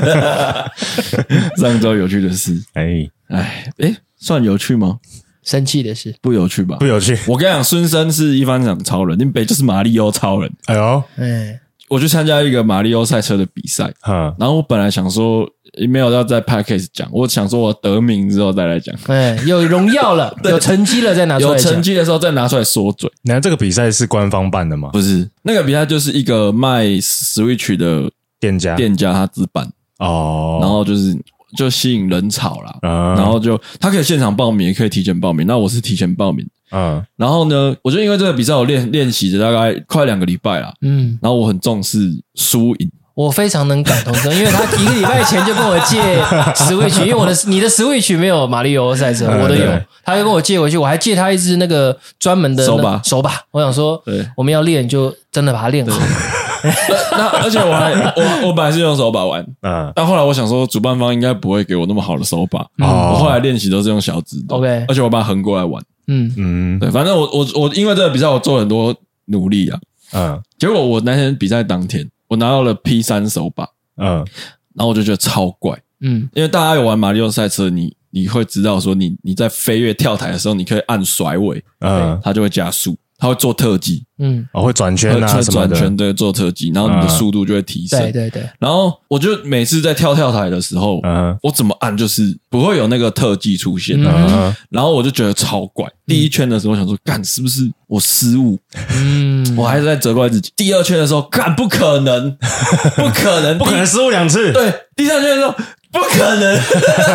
上周有趣的事，哎哎哎，算有趣吗？生气的事，不有趣吧？不有趣。我跟你讲，孙生是一番赏超人，林北就是马里奥超人。哎呦，哎，我去参加一个马里奥赛车的比赛，哈，然后我本来想说没有要在 podcast 讲，我想说我得名之后再来讲，哎，有荣耀了，有成绩了再拿出来，有成绩的时候再拿出来说嘴。那这个比赛是官方办的吗？不是，那个比赛就是一个卖 Switch 的店家，店家他自办，哦，然后就是。就吸引人潮啦，嗯、然后就他可以现场报名，也可以提前报名。那我是提前报名，嗯，然后呢，我就因为这个比赛，我练练习了大概快两个礼拜啦，嗯，然后我很重视输赢，我非常能感同身，因为他一个礼拜前就跟我借 Switch，因为我的你的 Switch 没有马里奥赛车，我的有，他就跟我借回去，我还借他一支那个专门的手把。手把，我想说，对，我们要练就真的把它练好。那而且我还我我本来是用手把玩，嗯，但后来我想说，主办方应该不会给我那么好的手把，我后来练习都是用小指的，OK，而且我把它横过来玩，嗯。嗯，对，反正我我我因为这个比赛我做了很多努力啊，嗯，结果我那天比赛当天，我拿到了 P 三手把，嗯，然后我就觉得超怪，嗯，因为大家有玩马里奥赛车，你你会知道说你你在飞跃跳台的时候，你可以按甩尾，嗯，它就会加速。他会做特技，嗯，哦，会转圈啊什么的，转圈对，做特技，然后你的速度就会提升，对对对。然后我就每次在跳跳台的时候，嗯，我怎么按就是不会有那个特技出现，嗯，然后我就觉得超怪。第一圈的时候我想说，干是不是我失误？嗯，我还是在责怪自己。第二圈的时候，干不可能，不可能，不可能失误两次。对，第三圈的时候。不可能，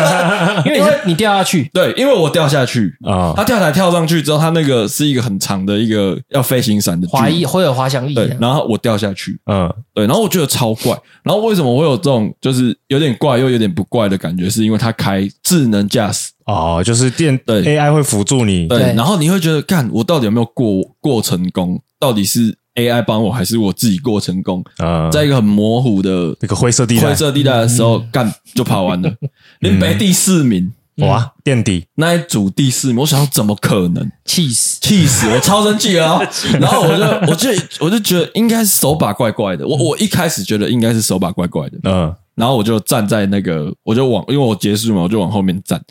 因为你你掉下去。对，因为我掉下去啊。他跳台跳上去之后，他那个是一个很长的一个要飞行伞的滑翼，会有滑翔翼。对，然后我掉下去，嗯，对，然后我觉得超怪。然后为什么我会有这种就是有点怪又有点不怪的感觉？是因为他开智能驾驶哦，就是电对 AI 会辅助你。对，然后你会觉得，干我到底有没有过过成功？到底是？AI 帮我还是我自己过成功？啊，在一个很模糊的那个灰色地带，灰色地带的时候，干就跑完了。林北第四名，哇，垫底那一组第四名，我想怎么可能？气死，气死！我超生气啊！然后我就，我就，我就觉得应该是手把怪怪的。我我一开始觉得应该是手把怪怪的，嗯。然后我就站在那个，我就往，因为我结束嘛，我就往后面站。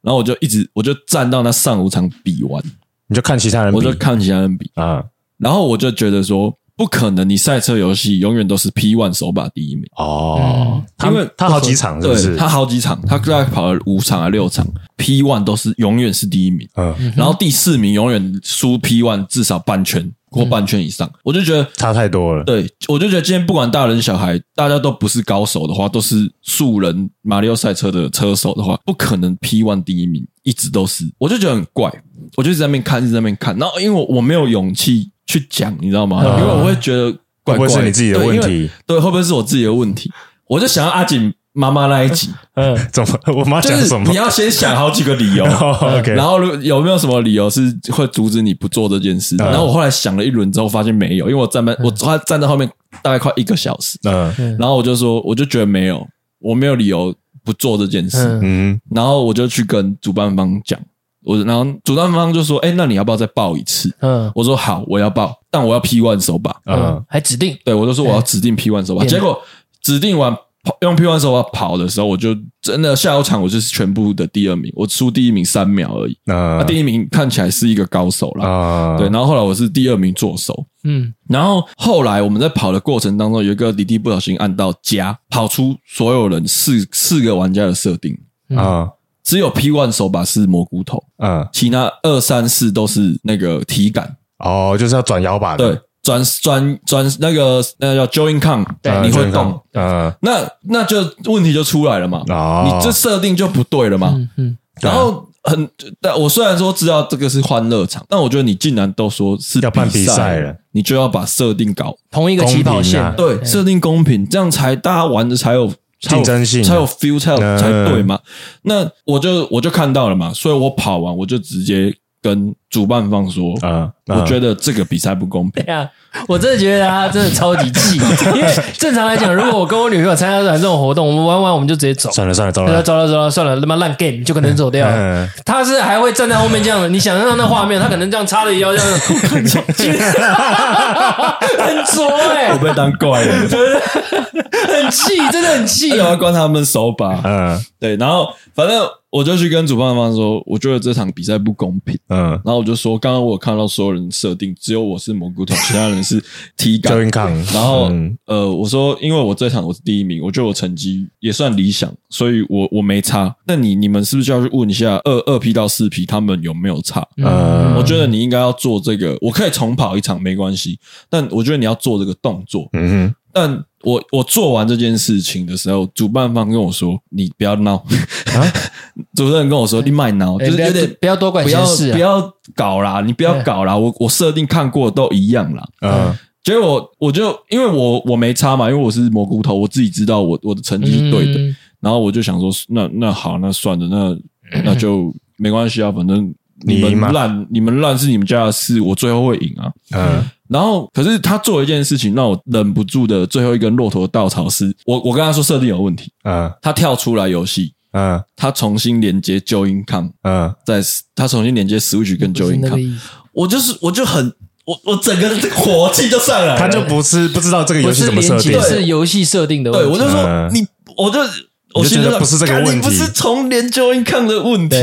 然后我就一直，我就站到那上五场比完，你就看其他人，我就看其他人比啊。然后我就觉得说，不可能，你赛车游戏永远都是 P One 手把第一名哦，因为他好几场是不是？对，他好几场，他大概跑了五场还是六场，P One 都是永远是第一名。嗯，然后第四名永远输 P One 至少半圈或半圈以上，我就觉得差太多了。对，我就觉得今天不管大人小孩，大家都不是高手的话，都是素人马里奥赛车的车手的话，不可能 P One 第一名一直都是，我就觉得很怪，我就在那边看，一直在那边看，然后因为我我没有勇气。去讲，你知道吗？因为我会觉得怪怪，会不会是你自己的问题？对，会不会是我自己的问题？我就想要阿锦妈妈那一集，嗯，怎么？我妈讲什么？你要先想好几个理由，OK，然后有没有什么理由是会阻止你不做这件事？然后我后来想了一轮之后，发现没有，因为我站在我站在后面大概快一个小时，嗯，然后我就说，我就觉得没有，我没有理由不做这件事，嗯，然后我就去跟主办方讲。我然后主办方就说：“哎，那你要不要再报一次？”嗯，我说：“好，我要报，但我要 P1 手把。”嗯，还指定对，我就说我要指定 P1 手把。结果指定完跑用 P one 手把跑的时候，我就真的下午场我就是全部的第二名，我输第一名三秒而已。啊，第一名看起来是一个高手了啊。对，然后后来我是第二名做手。嗯，然后后来我们在跑的过程当中，有一个弟弟不小心按到加，跑出所有人四四个玩家的设定啊。只有 P one 手把是蘑菇头，嗯，其他二三四都是那个体感哦，就是要转摇把的，对，转转转那个那个叫 join con，对，你会动，呃，那那就问题就出来了嘛，哦，你这设定就不对了嘛，嗯嗯，然后很，但我虽然说知道这个是欢乐场，但我觉得你竟然都说是要办比赛了，你就要把设定搞同一个起跑线，对，设定公平，这样才大家玩的才有。竞争性才有 feel 才有才对嘛？那我就我就看到了嘛，所以我跑完我就直接跟主办方说，啊，我觉得这个比赛不公平。对啊，我真的觉得他真的超级气，因为正常来讲，如果我跟我女朋友参加这种活动，我们玩完我们就直接走。算了算了，走了走了走了算了，他妈烂 game 就可能走掉了。他是还会站在后面这样，你想象那画面，他可能这样叉着腰这样，很作哎，我被当怪了，很气，真的很气。我要关他们手把，嗯，对，然后反正。我就去跟主办方说，我觉得这场比赛不公平。嗯，然后我就说，刚刚我看到所有人设定，只有我是蘑菇头，其他人是 体感。然后，嗯、呃，我说，因为我这场我是第一名，我觉得我成绩也算理想，所以我我没差。那你你们是不是就要去问一下二二批到四批他们有没有差？嗯，我觉得你应该要做这个，我可以重跑一场没关系，但我觉得你要做这个动作。嗯哼，但。我我做完这件事情的时候，主办方跟我说：“你不要闹。啊” 主持人跟我说：“你卖闹，就是有点不要多管闲事，不要搞啦，你不要搞啦。”我我设定看过都一样啦。嗯，结果我我就因为我我没差嘛，因为我是蘑菇头，我自己知道我我的成绩是对的。嗯、然后我就想说：“那那好，那算了，那那就没关系啊，反正你们烂，你们烂是你们家的事，我最后会赢啊。”嗯。然后，可是他做一件事情让我忍不住的最后一根骆驼稻草是，我我跟他说设定有问题，嗯，他跳出来游戏，嗯，他重新连接 Joy-Con，嗯，在他重新连接 Switch 跟 Joy-Con，我就是我就很我我整个这个火气就上来了，他就不是不知道这个游戏怎么设定，是游戏设定的问题，对，我就说你，我就我觉得不是这个问题，不是重连 Joy-Con 的问题。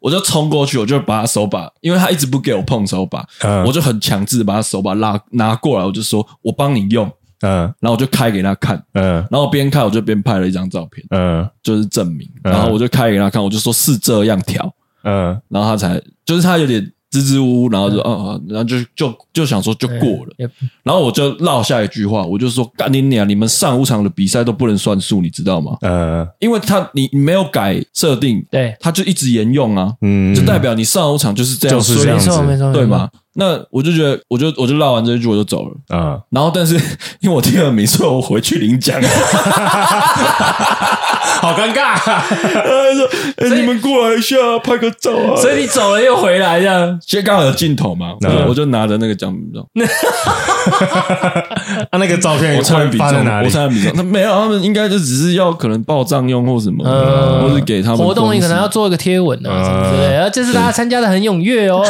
我就冲过去，我就把他手把，因为他一直不给我碰手把，嗯、我就很强制把他手把拉拿过来，我就说我帮你用，嗯，然后我就开给他看，嗯，然后边开我就边拍了一张照片，嗯，就是证明，然后我就开给他看，我就说是这样调，嗯，然后他才就是他有点。支支吾吾，然后就啊啊，然后就就就想说就过了，然后我就落下一句话，我就说干你娘！你们上五场的比赛都不能算数，你知道吗？呃，因为他你你没有改设定，对，他就一直沿用啊，嗯，就代表你上五场就是这样，就是这样子，没错，对吗？那我就觉得，我就我就唠完这一句我就走了啊。然后但是因为我第二名，所以我回去领奖。好尴尬！他 说：“哎，你们过来一下，拍个照啊！”所以你走了又回来，这样。其实刚好有镜头嘛，我就拿着那个奖品。他 那个照片我差点比中，我差点比中。那没有，他们应该就只是要可能报账用或什么，或是给他们活动，你可能要做一个贴文啊，对，然后这次大家参加的很踊跃哦。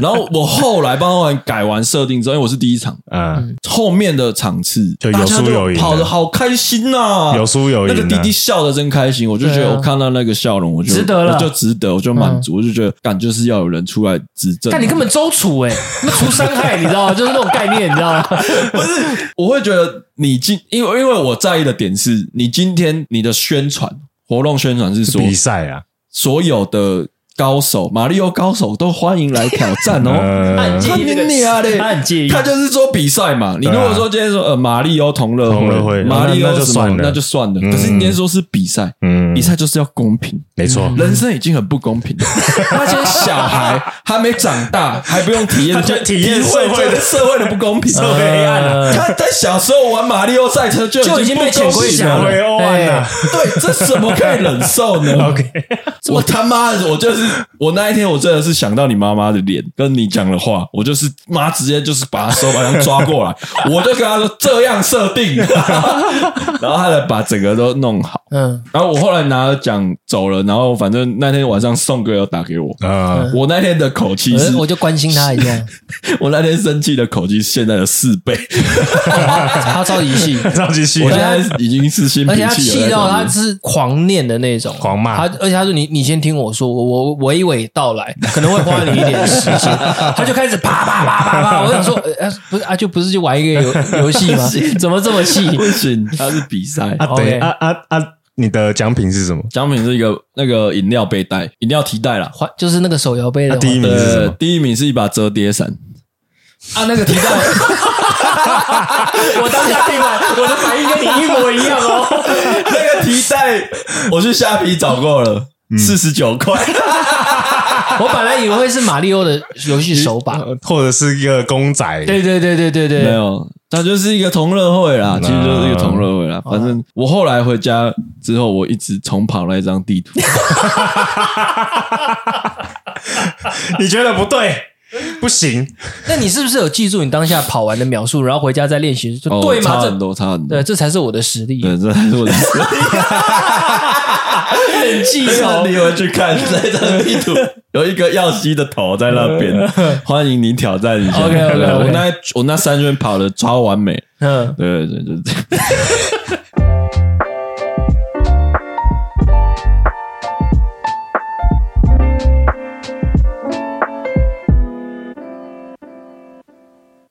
然后我后来帮他们改完设定之后，因为我是第一场，嗯，后面的场次就有输有赢，跑的好开心呐，有输有赢。那个弟弟笑的真开心，我就觉得我看到那个笑容，我就值得了，我就值得，我就满足，我就觉得，感就是要有人出来指正。但你根本周楚哎，除伤害，你知道吗？就是那种概念，你知道吗？不是，我会觉得你今，因为因为我在意的点是你今天你的宣传活动宣传是说比赛啊，所有的。高手，马里奥高手都欢迎来挑战哦！他很介意他很介意，他就是说比赛嘛。你如果说今天说呃马里奥同乐会，马里奥就算了，那就算了。可是你今天说是比赛，嗯，比赛就是要公平，没错。人生已经很不公平了，那些小孩还没长大，还不用体验，就体验社会的社会的不公平，社会黑暗了。他在小时候玩马里奥赛车就已经被潜规则了，对，这怎么可以忍受呢？OK，我他妈的，我就是。我那一天，我真的是想到你妈妈的脸，跟你讲的话，我就是妈直接就是把他手把他抓过来，我就跟他说这样设定，然后他才把整个都弄好。嗯，然后我后来拿了奖走了，然后反正那天晚上宋哥又打给我，啊，我那天的口气是，我就关心他一下，我那天生气的口气是现在的四倍，他超级气，超级气，我现在已经是新脾气了，而且他气到他是狂念的那种，狂骂。他，而且他说你你先听我说，我我我。娓娓道来，可能会花你一点时间。他就开始啪啪啪啪啪，我想说，呃，不是啊，就不是就玩一个游 游戏吗？怎么这么细？不行，他是比赛啊。对啊啊啊！你的奖品是什么？奖品是一个那个饮料背带，饮料提袋啦，就是那个手摇杯的。第一名是什么？第一名是一把折叠伞啊，那个提袋。我当下听完，我的反应跟你一模一样哦。那个提袋，我去虾皮找过了。四十九块，我本来以为会是马里奥的游戏手把，或者是一个公仔。对对对对对对，没有，它就是一个同乐会啦，其实就是一个同乐会啦。反正我后来回家之后，我一直重跑那一张地图。你觉得不对？不行。那你是不是有记住你当下跑完的秒数，然后回家再练习？就对吗？差很多，差很多。对，这才是我的实力。对，这才是我的实力。很记仇。你回去看这张地图，有一个耀西的头在那边，欢迎你挑战一下。OK OK，我那我那三圈跑的超完美。嗯，对对对，就这样。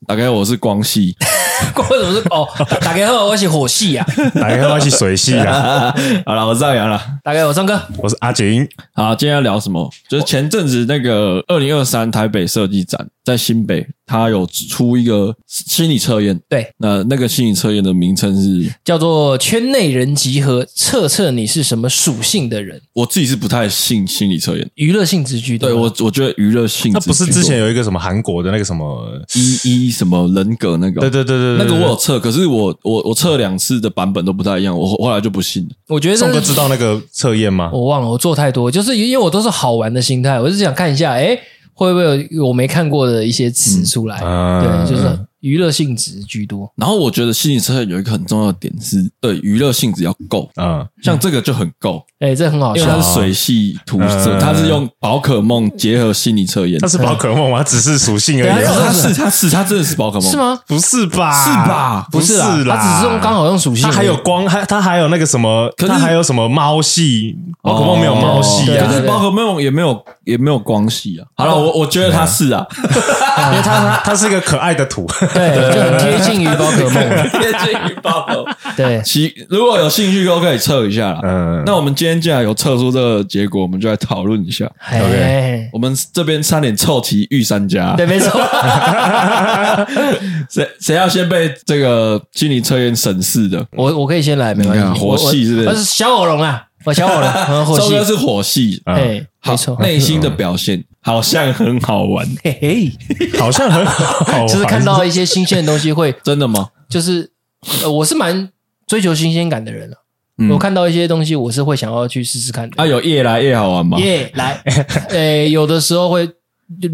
大概我是光系，光为什么是哦？打开后我是火系啊，大概我是水系啊。好了，我上扬了。大概我唱歌，我是阿锦。好，今天要聊什么？就是前阵子那个二零二三台北设计展在新北。他有出一个心理测验，对，那那个心理测验的名称是叫做“圈内人集合”，测测你是什么属性的人。我自己是不太信心理测验，娱乐性质居多。对我，我觉得娱乐性质。那不是之前有一个什么韩国的那个什么一一什么人格那个？对对对对，那个我有测，可是我我我测两次的版本都不太一样，我后来就不信了。我觉得宋哥知道那个测验吗？我忘了，我做太多，就是因为我都是好玩的心态，我是想看一下，哎会不会有我没看过的一些词出来？嗯、对，就是。娱乐性质居多，然后我觉得心理测验有一个很重要的点是，对娱乐性质要够。啊，像这个就很够，哎，这很好笑，因为它是水系图色，它是用宝可梦结合心理测验，它是宝可梦吗？只是属性而已，它是它是它真的是宝可梦。是吗？不是吧？是吧？不是啦，它只是用刚好用属性，它还有光，还它还有那个什么，它还有什么猫系，宝可梦没有猫系啊，可是宝可梦也没有也没有光系啊。好了，我我觉得他是啊，因为他他是一个可爱的图，对，就很。接近于宝可梦，接近于宝可梦。对，其如果有兴趣都可以测一下啦。嗯，那我们今天既然有测出这个结果，我们就来讨论一下。OK，我们这边差点凑齐御三家。对，没错。谁谁要先被这个心理测验审视的？我我可以先来，没关系。火系是不是小火龙啊，我小火龙。火系是火系。哎，没错。内心的表现。好像很好玩，嘿嘿，好像很好玩，就是看到一些新鲜的东西会 真的吗？就是呃，我是蛮追求新鲜感的人了。我看到一些东西，我是会想要去试试看的。啊，有越来越好玩吗？越来，呃，有的时候会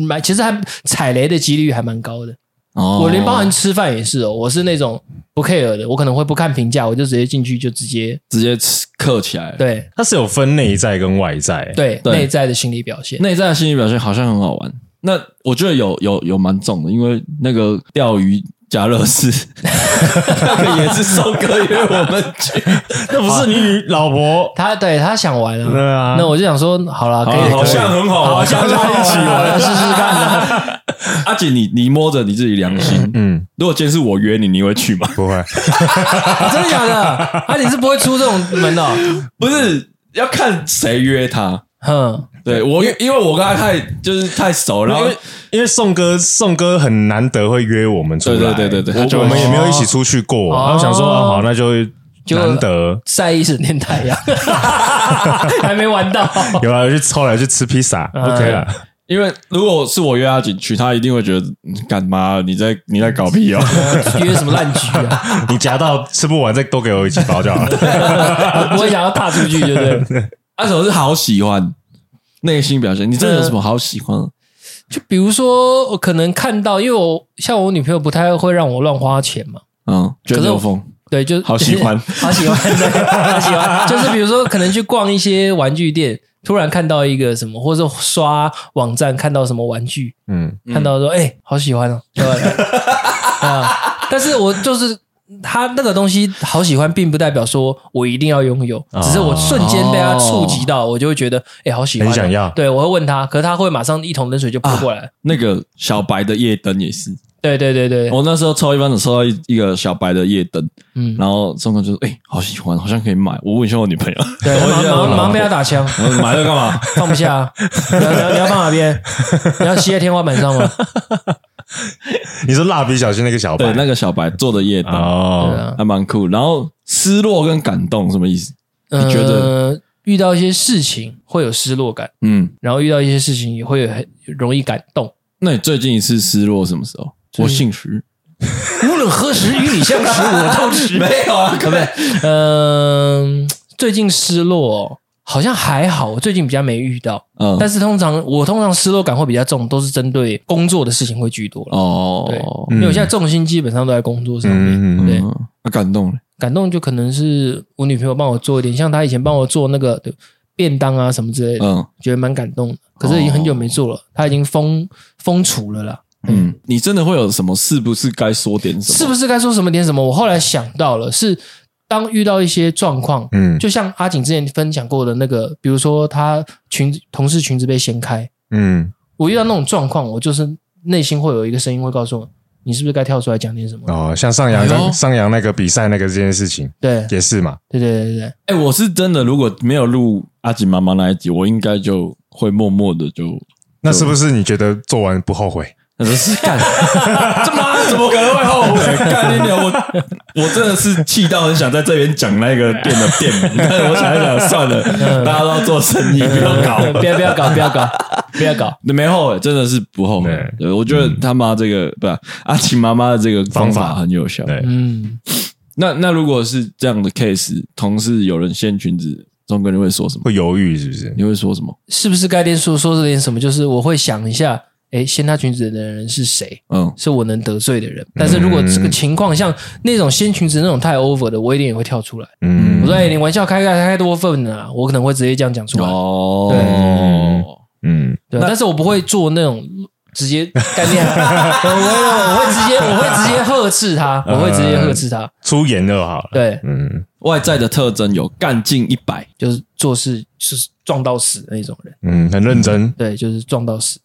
蛮，其实还踩雷的几率还蛮高的。哦，我连包含吃饭也是哦，我是那种不 care 的，我可能会不看评价，我就直接进去就直接直接吃嗑起来。对，它是有分内在跟外在，对，内在的心理表现，内在的心理表现好像很好玩。那我觉得有有有蛮重的，因为那个钓鱼。加乐士，那个也是宋哥约我们去，那不是你老婆？他对他想玩啊，对啊。那我就想说，好了，可以，好像很好，好像在一起玩，试试看。阿锦，你你摸着你自己良心，嗯，如果今天是我约你，你会去吗？不会，真的假的？阿锦是不会出这种门的，不是要看谁约他，哼。对我，因为我跟他太就是太熟，然后因为宋哥宋哥很难得会约我们出来，对对对对对，我们也没有一起出去过，然后想说好，那就难得晒一整天太阳，还没玩到，有啊，去抽来去吃披萨，OK 了。因为如果是我约阿锦去，他一定会觉得干嘛？你在你在搞屁哦？约什么烂局啊？你夹到吃不完再多给我一起包就好了，我想要踏出去，对不对？阿什是好喜欢。内心表现，你真的有什么好喜欢？呃、就比如说，我可能看到，因为我像我女朋友不太会让我乱花钱嘛。嗯，卷轴风，对，就好喜欢，好喜欢，好喜欢。就是比如说，可能去逛一些玩具店，突然看到一个什么，或者刷网站看到什么玩具，嗯，看到说，哎、欸，好喜欢哦，对啊。但是我就是。他那个东西好喜欢，并不代表说我一定要拥有，只是我瞬间被他触及到，我就会觉得，哎，好喜欢，很想要。对，我会问他，可是他会马上一桶冷水就泼过来。那个小白的夜灯也是，对对对对。我那时候抽一般的抽到一一个小白的夜灯，嗯，然后宋哥就说，哎，好喜欢，好像可以买。我问一下我女朋友，对，马上马上被他打枪，买了干嘛？放不下，你要你要放哪边？你要吸在天花板上吗？你说蜡笔小新那个小白，对，那个小白做的夜灯哦，还蛮酷。然后失落跟感动什么意思？你觉得遇到一些事情会有失落感，嗯，然后遇到一些事情也会很容易感动。那你最近一次失落什么时候？我姓石，无论何时与你相识，我都是 没有啊，可不可以？嗯，最近失落好像还好，我最近比较没遇到。嗯，但是通常我通常失落感会比较重，都是针对工作的事情会居多哦。对，因为我现在重心基本上都在工作上面。对，那感动感动就可能是我女朋友帮我做一点，像她以前帮我做那个便当啊什么之类的，嗯，觉得蛮感动的。可是已经很久没做了，她已经封封厨了啦。嗯，你真的会有什么？是不是该说点什么？是不是该说什么点什么？我后来想到了是。当遇到一些状况，嗯，就像阿景之前分享过的那个，比如说他裙子同事裙子被掀开，嗯，我遇到那种状况，我就是内心会有一个声音会告诉我，你是不是该跳出来讲点什么？哦，像上扬上扬那个比赛那个这件事情，对，也是嘛，对对对对。哎，我是真的，如果没有录阿景妈妈那一集，我应该就会默默的就，那是不是你觉得做完不后悔？那是干，这妈怎么可能会后悔？干你娘！我我真的是气到很想在这边讲那个店的店名，但是我想一想，算了，大家都要做生意，不要搞，不要不要搞，不要搞，不要搞。你没后悔，真的是不后悔。我觉得他妈这个不是阿晴妈妈的这个方法很有效。嗯，那那如果是这样的 case，同事有人掀裙子，钟哥你会说什么？会犹豫是不是？你会说什么？是不是该点说说这点什么？就是我会想一下。哎，掀他裙子的人是谁？嗯，是我能得罪的人。但是如果这个情况像那种掀裙子那种太 over 的，我一定也会跳出来。嗯，我说，哎，你玩笑开开开多分了，我可能会直接这样讲出来。哦，对，嗯，对，但是我不会做那种直接干掉他，我会，我会直接，我会直接呵斥他，我会直接呵斥他，出言就好了。对，嗯，外在的特征有干劲一百，就是做事是。撞到死的那种人，嗯，很认真，对，就是撞到死，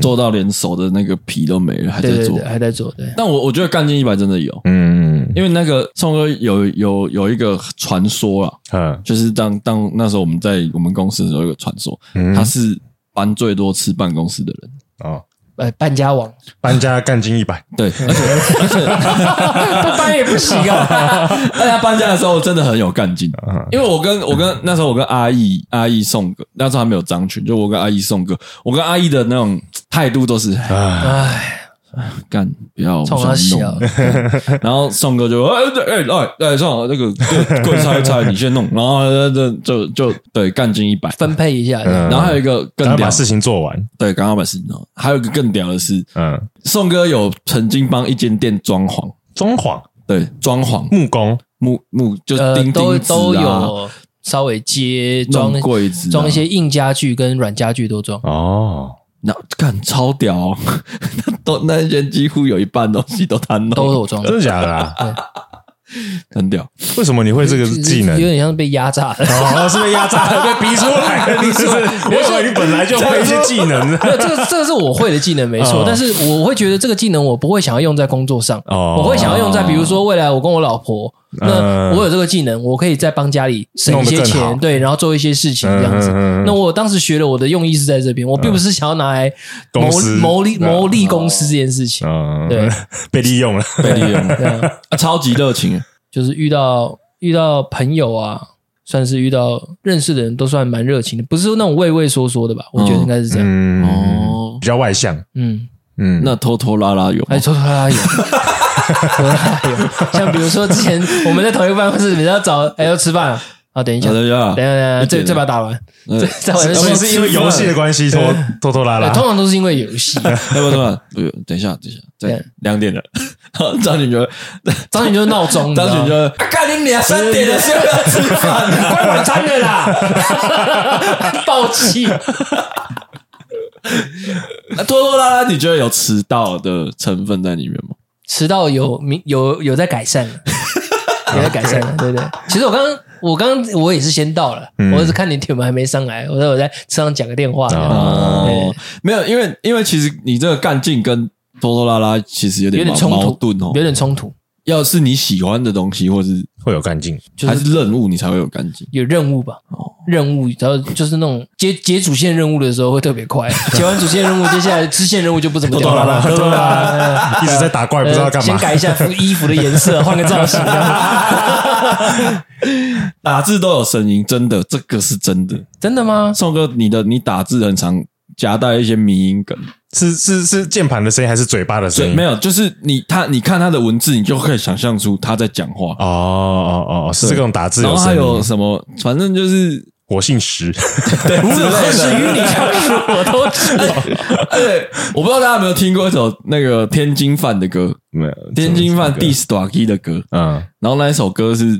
做到连手的那个皮都没了，还在做，还在做，对。但我我觉得干劲一百真的有，嗯，因为那个宋哥有有有一个传说啊，嗯，就是当当那时候我们在我们公司的时候有一个传说，他是搬最多次办公室的人。啊。呃，搬家王，搬家干劲一百，对，而且而且 不搬也不行啊！大家搬家的时候真的很有干劲，因为我跟我跟那时候我跟阿义阿义宋哥，那时候还没有张群，就我跟阿义宋哥，我跟阿义的那种态度都是，唉。干，不要冲他笑。然后宋哥就哎哎哎来来，算了，那个柜拆一拆，你先弄。然后这就就对干劲一百，分配一下。然后还有一个更屌，把事情做完。对，刚刚把事情做。还有一个更屌的是，嗯，宋哥有曾经帮一间店装潢，装潢，对，装潢木工木木就钉钉子都有，稍微接装柜子，装一些硬家具跟软家具都装。哦。那干超屌，哦，都那些几乎有一半东西都他弄，都是我装的，真的假的啊？很屌。为什么你会这个技能？有点像是被压榨的，哦，是被压榨的，被逼出来的。你是不是？我以为你本来就会一些技能。没有，这个这个是我会的技能，没错。但是我会觉得这个技能我不会想要用在工作上，我会想要用在比如说未来我跟我老婆。那我有这个技能，我可以再帮家里省一些钱，对，然后做一些事情这样子。那我当时学了，我的用意是在这边，我并不是想要拿来谋谋利谋利公司这件事情。对，被利用了，被利用了，啊，超级热情，就是遇到遇到朋友啊，算是遇到认识的人都算蛮热情的，不是那种畏畏缩缩的吧？我觉得应该是这样。哦，比较外向。嗯嗯，那拖拖拉拉有，哎，拖拖拉拉有。像比如说之前我们在同一个办公室，比较早，哎，要吃饭啊啊！等一下，等一下，等一下，这这把打完，再玩。是因为游戏的关系拖拖拖拉拉，通常都是因为游戏。要 不等一下，等一下，对，两点了。张景就张景就是闹钟，张景就看你俩三点了，是要不要吃饭？快晚餐了啦！暴气。那 拖拖拉拉，你觉得有迟到的成分在里面吗？迟到有明有有在改善了，有在改善了，对不对？其实我刚刚我刚刚我也是先到了，我是看你铁门还没上来，我说我在车上讲个电话。哦，没有，因为因为其实你这个干劲跟拖拖拉拉其实有点有点冲突哦，有点冲突。要是你喜欢的东西，或是会有干劲，还是任务你才会有干劲？有任务吧？哦，任务，然后就是那种接接主线任务的时候会特别快，接完主线任务，接下来支线任务就不怎么讲了，对吧？一直在打怪，不知道干嘛。先改一下衣服的颜色，换个造型。打字都有声音，真的，这个是真的，真的吗？宋哥，你的你打字很常夹带一些迷音梗。是是是键盘的声音还是嘴巴的声音？没有，就是你他你看他的文字，你就可以想象出他在讲话。哦哦哦，是这种打字。然后还有什么？反正就是我姓石，对，之类的。始于你讲述我都知道。对，我不知道大家有没有听过一首那个天津饭的歌，没有天津饭 Diss Ducky 的歌，嗯，然后那一首歌是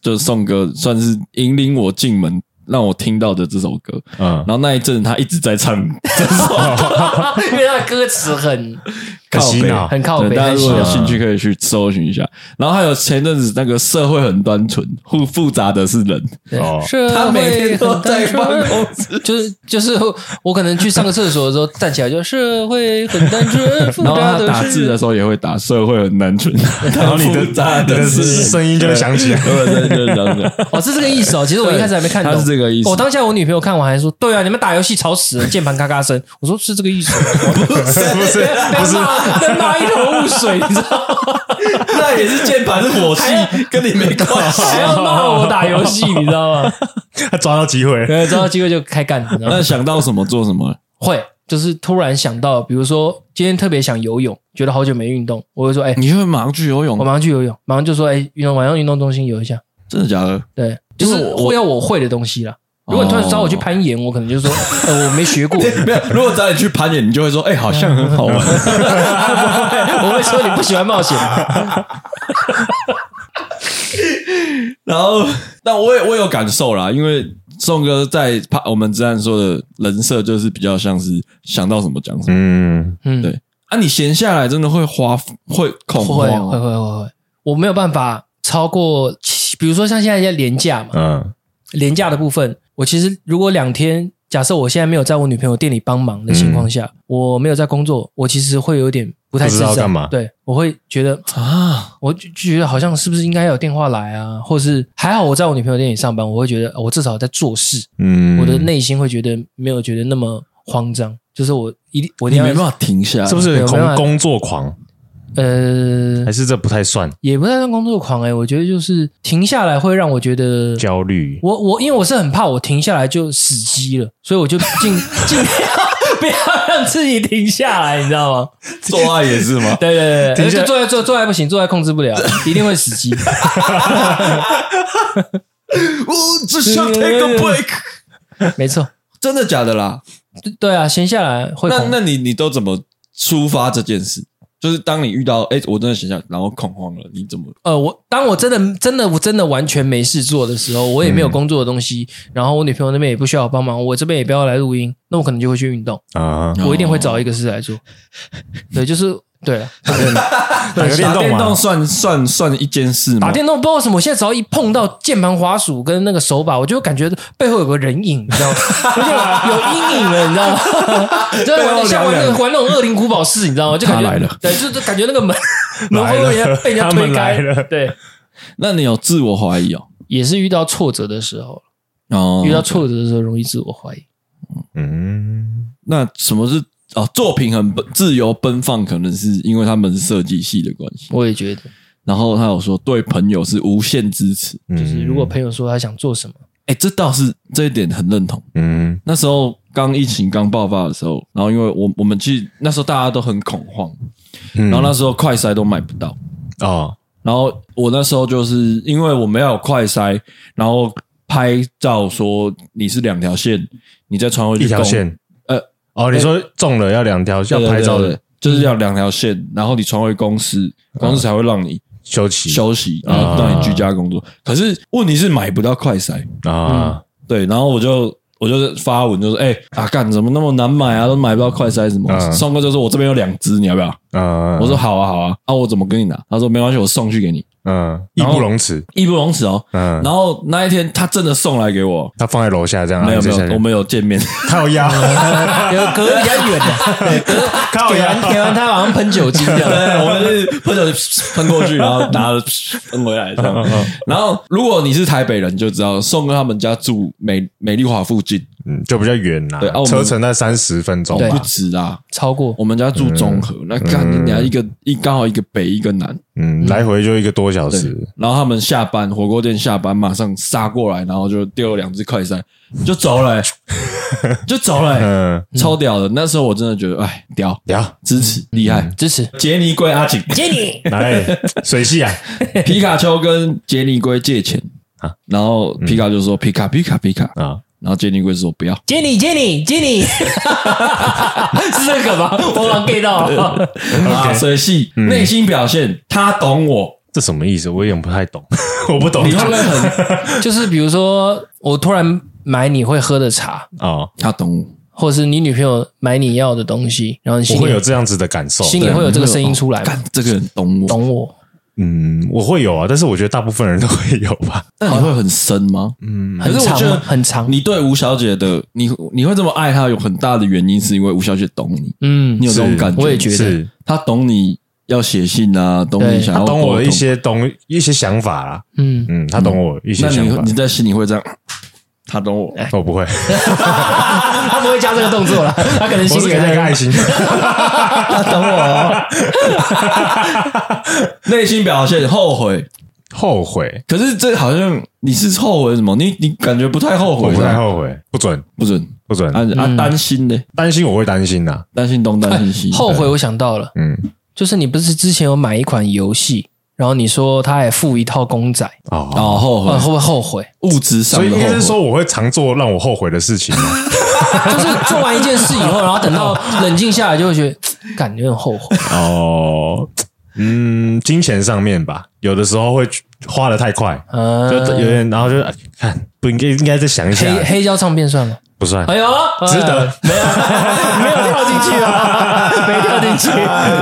就宋哥算是引领我进门。让我听到的这首歌，嗯，然后那一阵他一直在唱。这首歌，因为他的歌词很靠北，很靠北。大家如果有兴趣可以去搜寻一下。然后还有前阵子那个社会很单纯，复复杂的是人。哦，他每天都在办公室，就是就是我可能去上个厕所的时候站起来就社会很单纯，然后他打字的时候也会打社会很单纯，然后你的你的声音就会响起来，对对对。哦，是这个意思哦。其实我一开始还没看懂。这个意思，我当下我女朋友看完还说：“对啊，你们打游戏吵死了，键盘咔咔声。”我说：“是这个意思。”不是不是 不是，被骂一头雾水，你知道吗？那也是键盘是火气，跟你没关系，还要骂我打游戏，你知道吗？他抓到机会，对，抓到机会就开干。那想到什么做什么？会就是突然想到，比如说今天特别想游泳，觉得好久没运动，我会说：“哎，你会马上去游泳？”我马上去游泳，马上就说：“哎，运动，晚上运动中心游一下。”真的假的？对，就是会要我会的东西啦。如果你突然找我去攀岩，我可能就说，呃，我没学过。没有，如果找你去攀岩，你就会说，哎，好像很好玩。我会说你不喜欢冒险。然后，但我也我有感受啦，因为宋哥在我们之前说的人设，就是比较像是想到什么讲什么。嗯嗯，对。啊，你闲下来真的会花会恐慌？会会会会会。我没有办法超过，比如说像现在在廉价嘛，嗯，廉价的部分。我其实如果两天，假设我现在没有在我女朋友店里帮忙的情况下，嗯、我没有在工作，我其实会有点不太知道干嘛。对，我会觉得啊，我就觉得好像是不是应该有电话来啊，或是还好我在我女朋友店里上班，我会觉得我至少在做事。嗯，我的内心会觉得没有觉得那么慌张，就是我一定我一定没办法停下来，是不是工工作狂？呃，还是这不太算，也不太算工作狂哎、欸。我觉得就是停下来会让我觉得焦虑。我我因为我是很怕我停下来就死机了，所以我就尽 尽量不要让自己停下来，你知道吗？做爱也是吗？对 对对，就做爱做做爱不行，做爱控制不了，一定会死机。我只想 take a break。没错，真的假的啦？对啊，闲下来会。那那你你都怎么抒发这件事？就是当你遇到哎，我真的想想，然后恐慌了，你怎么？呃，我当我真的真的我真的完全没事做的时候，我也没有工作的东西，嗯、然后我女朋友那边也不需要我帮忙，我这边也不要来录音，那我可能就会去运动啊，我一定会找一个事来做。哦、对，就是。对了，打电动算算算一件事吗？打电动不知道为什么，我现在只要一碰到键盘、滑鼠跟那个手把，我就感觉背后有个人影，你知道吗？有阴影了，你知道吗？就玩像玩那个玩那种恶灵古堡四，你知道吗？就感觉对，就是感觉那个门门会被人被人家推开。对，那你有自我怀疑哦？也是遇到挫折的时候哦，遇到挫折的时候容易自我怀疑。嗯，那什么是？哦，作品很自由奔放，可能是因为他们是设计系的关系。我也觉得。然后他有说，对朋友是无限支持，就是如果朋友说他想做什么，哎、嗯，这倒是这一点很认同。嗯，那时候刚疫情刚爆发的时候，然后因为我我们去那时候大家都很恐慌，嗯、然后那时候快筛都买不到啊。哦、然后我那时候就是因为我们要有快筛，然后拍照说你是两条线，你再传回去一条线。哦，你说中了要两条，要拍照的，就是要两条线，然后你传回公司，公司才会让你休息休息，然后让你居家工作。可是问题是买不到快筛啊，对，然后我就我就发文就说，哎啊干，怎么那么难买啊？都买不到快筛什么？宋哥就说我这边有两只，你要不要？啊，我说好啊好啊，啊我怎么跟你拿？他说没关系，我送去给你。嗯，义不容辞，义不容辞哦。嗯，然后那一天他真的送来给我，他放在楼下这样。没有没有，我们有见面，他有压，有隔比较远的，对，隔给完给完他好像喷酒精这样，对，我们是喷酒精喷过去，然后拿了喷回来这样。然后如果你是台北人，就知道宋哥他们家住美美丽华附近。嗯，就比较远呐，对，车程在三十分钟，不止啊，超过。我们家住中和，那干你俩一个一刚好一个北一个南，嗯，来回就一个多小时。然后他们下班，火锅店下班马上杀过来，然后就丢了两只快餐，就走了，就走了，嗯，超屌的。那时候我真的觉得，哎，屌屌，支持厉害，支持。杰尼龟阿景，杰尼。来 水系啊，皮卡丘跟杰尼龟借钱。啊，然后皮卡就说皮卡皮卡皮卡。啊，然后杰尼龟说不要，杰尼杰尼杰尼，是这个吗？我刚 get 到了，啊，所以是内心表现，他懂我，这什么意思？我有点不太懂，我不懂。你会不会很，就是比如说，我突然买你会喝的茶啊，他懂我。或是你女朋友买你要的东西，然后你心里会有这样子的感受，心里会有这个声音出来。干，这个人懂我，懂我。嗯，我会有啊，但是我觉得大部分人都会有吧。那你会很深吗？嗯，可是我觉得很长。你对吴小姐的你，你会这么爱她，有很大的原因是因为吴小姐懂你。嗯，你有这种感觉？我也觉得，她懂你要写信啊，懂你想要懂我的一些懂一些想法啦。嗯嗯，她懂我一些想法。那你你在心里会这样？他懂我，我不会，他不会加这个动作了，他可能心里有一个爱心。他懂我，内心表现后悔，后悔。可是这好像你是后悔什么？你你感觉不太后悔，不太后悔，不准，不准，不准。啊啊，担心呢？担心我会担心呐，担心东担心西。后悔，我想到了，嗯，就是你不是之前有买一款游戏？然后你说他还附一套公仔哦，后悔会不会后悔？物质上，所以应该是说我会常做让我后悔的事情，就是做完一件事以后，然后等到冷静下来，就会觉得感觉很后悔哦。嗯，金钱上面吧，有的时候会花的太快，嗯就有点，然后就看不应该应该再想一下。黑黑胶唱片算吗？不算。哎呦，值得没有 没有跳进去啊，没跳进去。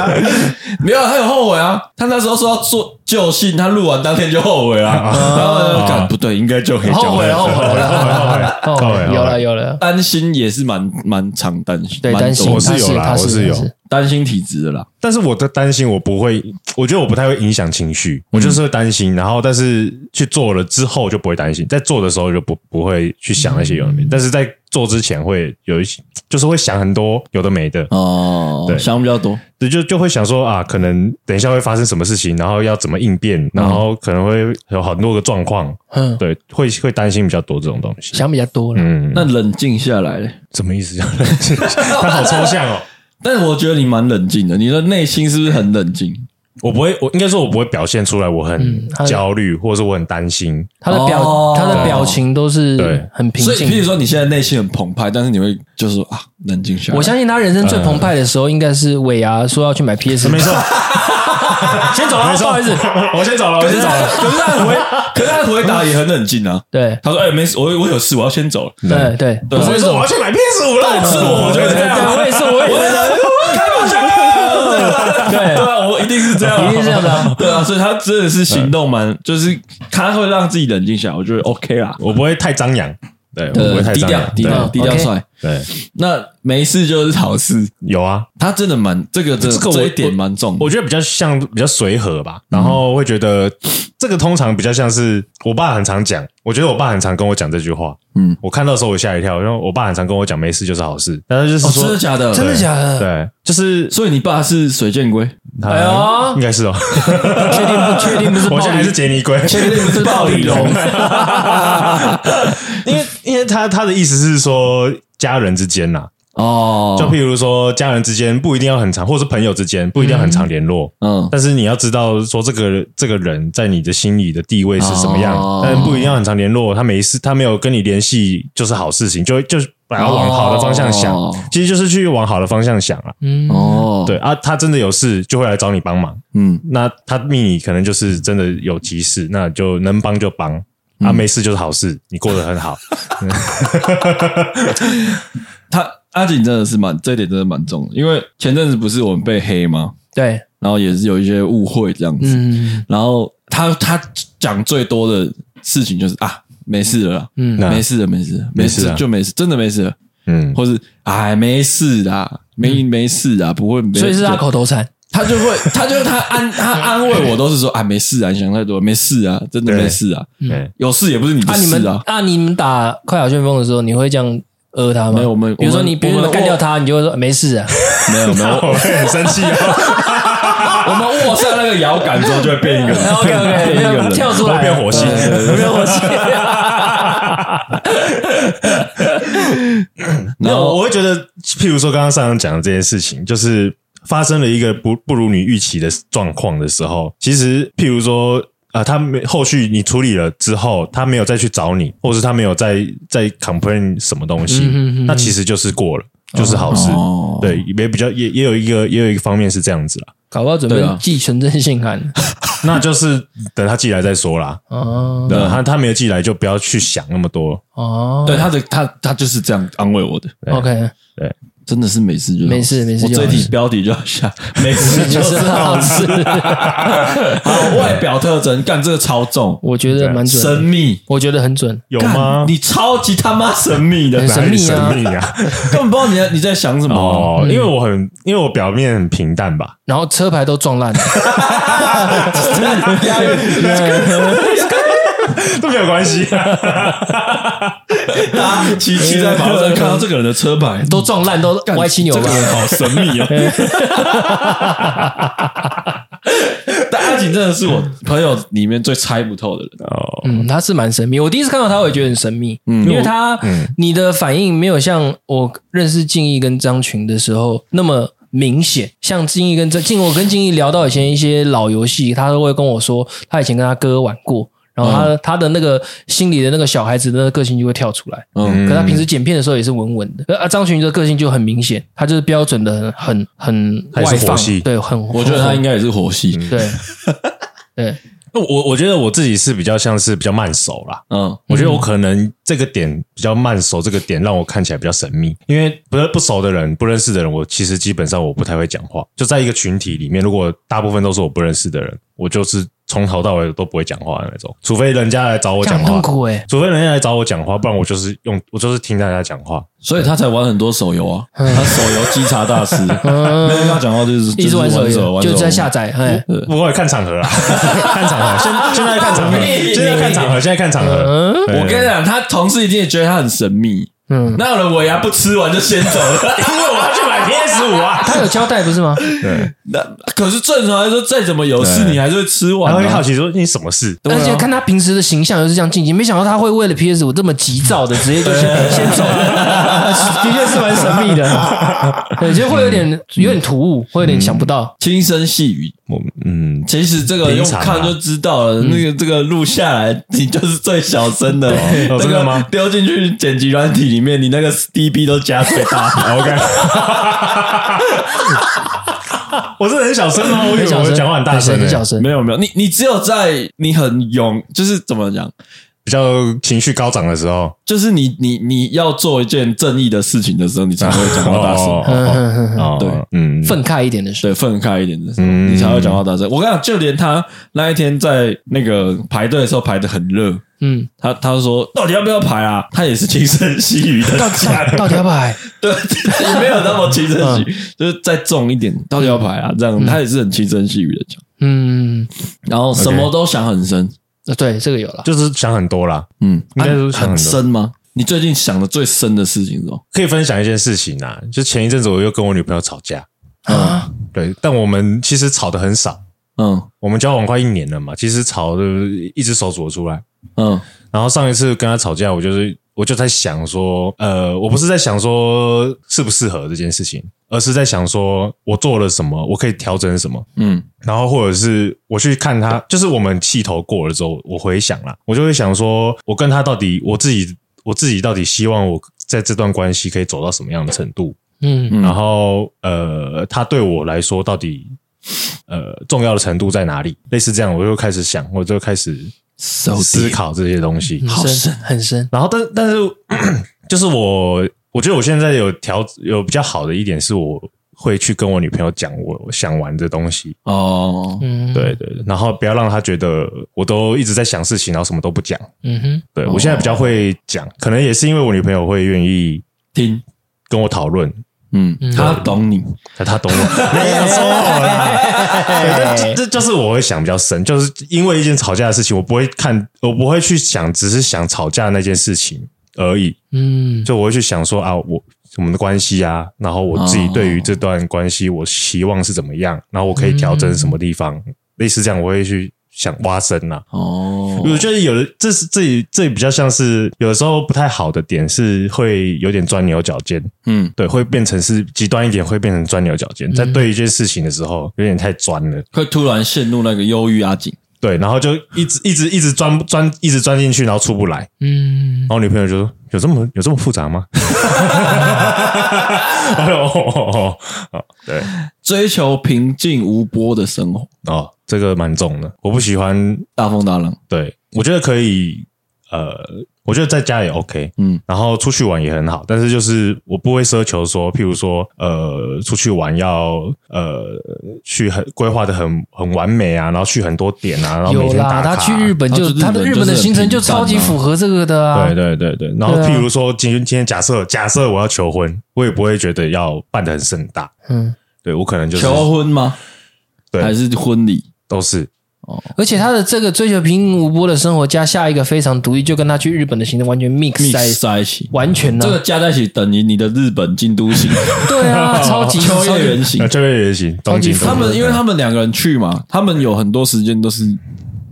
没有，他有后悔啊！他那时候说要做救信，他录完当天就后悔了。然后感不对，应该就可以后悔，后悔了，后悔，有了，有了。担心也是蛮蛮常担心，对，担心我是有啦，我是有。担心体质的啦。但是我的担心，我不会，我觉得我不太会影响情绪，我就是会担心，然后但是去做了之后就不会担心，在做的时候就不不会去想那些有的没的，但是在做之前会有一些，就是会想很多有的没的。哦，对，想比较多，对，就就会想说啊。可能等一下会发生什么事情，然后要怎么应变，然后可能会有很多个状况，嗯，对，会会担心比较多这种东西，想比较多了。嗯，那冷静下来嘞？什么意思？叫冷静？它好抽象哦。但是我觉得你蛮冷静的，你的内心是不是很冷静？我不会，我应该说，我不会表现出来我很焦虑，或者是我很担心。他的表，他的表情都是对很平静。所以，譬如说你现在内心很澎湃，但是你会就是说啊，冷静下来。我相信他人生最澎湃的时候，应该是尾牙说要去买 PS，没错。先走了，不好意思，我先走了，我先走了。可是他回，可是他回答也很冷静啊。对，他说：“哎，没事，我我有事，我要先走了。”对对，我说我要去买 PS 五了，是我，我觉得这样，我也是，我也是。对对啊，我一定是这样，一定是这样的。对啊，所以他真的是行动蛮，就是他会让自己冷静下来，我觉得 OK 啦，我不会太张扬，对，我不会太低调，低调，低调帅。对，那没事就是好事。有啊，他真的蛮这个这个这一点蛮重，我觉得比较像比较随和吧，然后会觉得这个通常比较像是我爸很常讲，我觉得我爸很常跟我讲这句话。嗯，我看到的时候我吓一跳，因为我爸很常跟我讲没事就是好事，但是就是说真的假的？真的假的？对，就是所以你爸是水箭龟？哎呦，应该是哦，确定不确定不是？我现在还是杰尼龟，确定不是暴鲤龙？因为因为他他的意思是说。家人之间呐，哦，就譬如说家人之间不一定要很长，或者是朋友之间不一定要很长联络，嗯，但是你要知道说这个这个人在你的心里的地位是什么样，但不一定要很长联络，他没事，他没有跟你联系就是好事情，就就把它往好的方向想，其实就是去往好的方向想啊，嗯，哦，对啊，他真的有事就会来找你帮忙，嗯，那他命里可能就是真的有急事，那就能帮就帮。啊，没事就是好事，你过得很好。他阿锦真的是蛮这一点真的蛮重的，因为前阵子不是我们被黑吗？对，然后也是有一些误会这样子。嗯，然后他他讲最多的事情就是啊，没事了，嗯，没事了，没事，没事就没事，真的没事了。嗯，或是哎，没事啦，没没事啊，不会，所以是他口头禅。他就会，他就他安他安慰我，都是说啊，没事啊，你想太多，没事啊，真的没事啊，有事也不是你的事啊。啊，你们打快打旋风的时候，你会这样讹他吗？没有，我们比如说你别人干掉他，你就会说没事啊。没有没有，我会很生气啊。我们握上那个摇杆之后，就会变一个人，OK OK，变一个人跳出来，变火星，变火星。然后我会觉得，譬如说刚刚上上讲的这件事情，就是。发生了一个不不如你预期的状况的时候，其实譬如说啊，他没后续你处理了之后，他没有再去找你，或者是他没有再再 complain 什么东西，那其实就是过了，就是好事。对，也比较也也有一个也有一个方面是这样子啦。搞不好准备寄存证信函，那就是等他寄来再说啦。哦，对，他他没有寄来，就不要去想那么多。哦，对，他的他他就是这样安慰我的。OK，对。真的是没事就没事没事，我这题标题就要下没事 就是好吃。好，外表特征，干这个超重，我觉得蛮准。神秘，我觉得很准。有吗？你超级他妈神秘的，很神秘啊！根本不知道你在你在想什么哦。因为我很，因为我表面很平淡吧，然后车牌都撞烂了。都没有关系，大家骑骑在马路上看到这个人的车牌都撞烂，都歪七扭八，这个人好神秘啊。但阿锦真的是我朋友里面最猜不透的人哦。嗯，他是蛮神秘。我第一次看到他，我也觉得很神秘，嗯，因为他，嗯，你的反应没有像我认识静义跟张群的时候那么明显。像静义跟这静，我跟静义聊到以前一些老游戏，他都会跟我说，他以前跟他哥玩过。然后他、嗯、他的那个心里的那个小孩子的那个个性就会跳出来，嗯，可他平时剪片的时候也是稳稳的。啊，张群的个性就很明显，他就是标准的很很外放，对，很。我觉得他应该也是火系，对，对。那我我觉得我自己是比较像是比较慢熟啦，嗯，我觉得我可能这个点比较慢熟，这个点让我看起来比较神秘，因为不是不熟的人、不认识的人，我其实基本上我不太会讲话。就在一个群体里面，如果大部分都是我不认识的人，我就是。从头到尾都不会讲话的那种，除非人家来找我讲话。痛苦欸，除非人家来找我讲话，不然我就是用我就是听大家讲话。所以他才玩很多手游啊，他手游稽查大师，没跟他讲话就是一直玩手游，就在下载。不过看场合啊，看场合。现现在看场合，现在看场合，现在看场合。我跟你讲，他同事一定也觉得他很神秘。嗯，那有人尾牙不吃完就先走了？因为我要去买 PS 五啊。他有交代不是吗？对，那可是正常来说，再怎么有事，你还是会吃完。他会好奇说你什么事？而且看他平时的形象又是这样静静，没想到他会为了 PS 五这么急躁的，直接就先 先走了。的确是蛮神秘的，对，就会有点有点突兀，会有点想不到，轻声细语。我嗯，其实这个用看就知道了。那个这个录下来，你就是最小声的。这个吗？丢进去剪辑软体里面，你那个 dB 都加最大。OK，我是很小声吗？我以为我讲话很大声，很小声。没有没有，你你只有在你很勇，就是怎么讲？比较情绪高涨的时候，就是你你你要做一件正义的事情的时候，你才会讲话大声。对，嗯，愤慨一点的时候，对，愤慨一点的时候，你才会讲话大声。我跟你讲，就连他那一天在那个排队的时候排的很热，嗯，他他说到底要不要排啊？他也是轻声细语的讲，到底要排？对，也没有那么轻声细语，就是再重一点，到底要排啊？这样他也是很轻声细语的讲，嗯，然后什么都想很深。对，这个有了，就是想很多啦。嗯，应该是想很深吗？你最近想的最深的事情是什么？可以分享一件事情啊，就前一阵子我又跟我女朋友吵架啊。对，但我们其实吵得很少。嗯，我们交往快一年了嘛，其实吵的一只手数得出来。嗯，然后上一次跟她吵架，我就是我就在想说，呃，我不是在想说适不适合这件事情。而是在想说，我做了什么，我可以调整什么，嗯，然后或者是我去看他，就是我们气头过了之后，我回想了，我就会想说，我跟他到底，我自己，我自己到底希望我在这段关系可以走到什么样的程度，嗯，然后呃，他对我来说到底呃重要的程度在哪里？类似这样，我就开始想，我就开始思考这些东西，好深，很深。然后，但但是 就是我。我觉得我现在有调有比较好的一点是，我会去跟我女朋友讲我想玩的东西。哦，嗯，对对，然后不要让她觉得我都一直在想事情，然后什么都不讲，嗯哼，对我现在比较会讲，可能也是因为我女朋友会愿意听。跟我讨论，嗯，他懂你，他懂我，没有错，对，这就是我会想比较深，就是因为一件吵架的事情，我不会看，我不会去想，只是想吵架那件事情。而已，嗯，就我会去想说啊，我我们的关系啊，然后我自己对于这段关系，我希望是怎么样，然后我可以调整什么地方，嗯、类似这样，我会去想挖深呐、啊。哦，我觉得有的，这是这这比较像是有的时候不太好的点，是会有点钻牛角尖。嗯，对，会变成是极端一点，会变成钻牛角尖，在对一件事情的时候，有点太钻了，会突然陷入那个忧郁阿景。对，然后就一直一直一直钻钻一直钻进去，然后出不来。嗯，然后女朋友就说：“有这么有这么复杂吗？” 哦，对，追求平静无波的生活哦，这个蛮重的。我不喜欢大风大浪。对，我觉得可以，呃。我觉得在家也 OK，嗯，然后出去玩也很好，但是就是我不会奢求说，譬如说，呃，出去玩要呃去很规划的很很完美啊，然后去很多点啊，然后每天打卡。他去日本就他的日本的行程就超级符合这个的啊。对对对对，然后譬如说今天今天假设假设我要求婚，我也不会觉得要办的很盛大，嗯，对我可能就是求婚吗？对，还是婚礼都是。而且他的这个追求平静无波的生活，加下一个非常独立，就跟他去日本的行程完全 mix 在，在一起，完全呢，这个加在一起等于你的日本京都行。对啊，超级秋叶原型，秋叶原行，东京他们，因为他们两个人去嘛，他们有很多时间都是。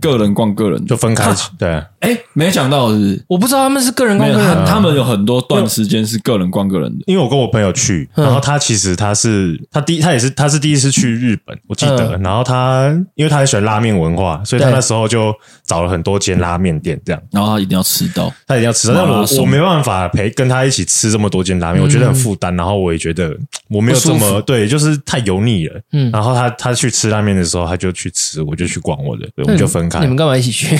个人逛个人，就分开。对，哎，没想到是，我不知道他们是个人逛个人，他们有很多段时间是个人逛个人的。因为我跟我朋友去，然后他其实他是他第他也是他是第一次去日本，我记得。然后他因为他很喜欢拉面文化，所以他那时候就找了很多间拉面店，这样。然后他一定要吃到，他一定要吃到。但我我没办法陪跟他一起吃这么多间拉面，我觉得很负担。然后我也觉得我没有这么对，就是太油腻了。嗯。然后他他去吃拉面的时候，他就去吃，我就去逛我的，我们就分开。你们干嘛一起去？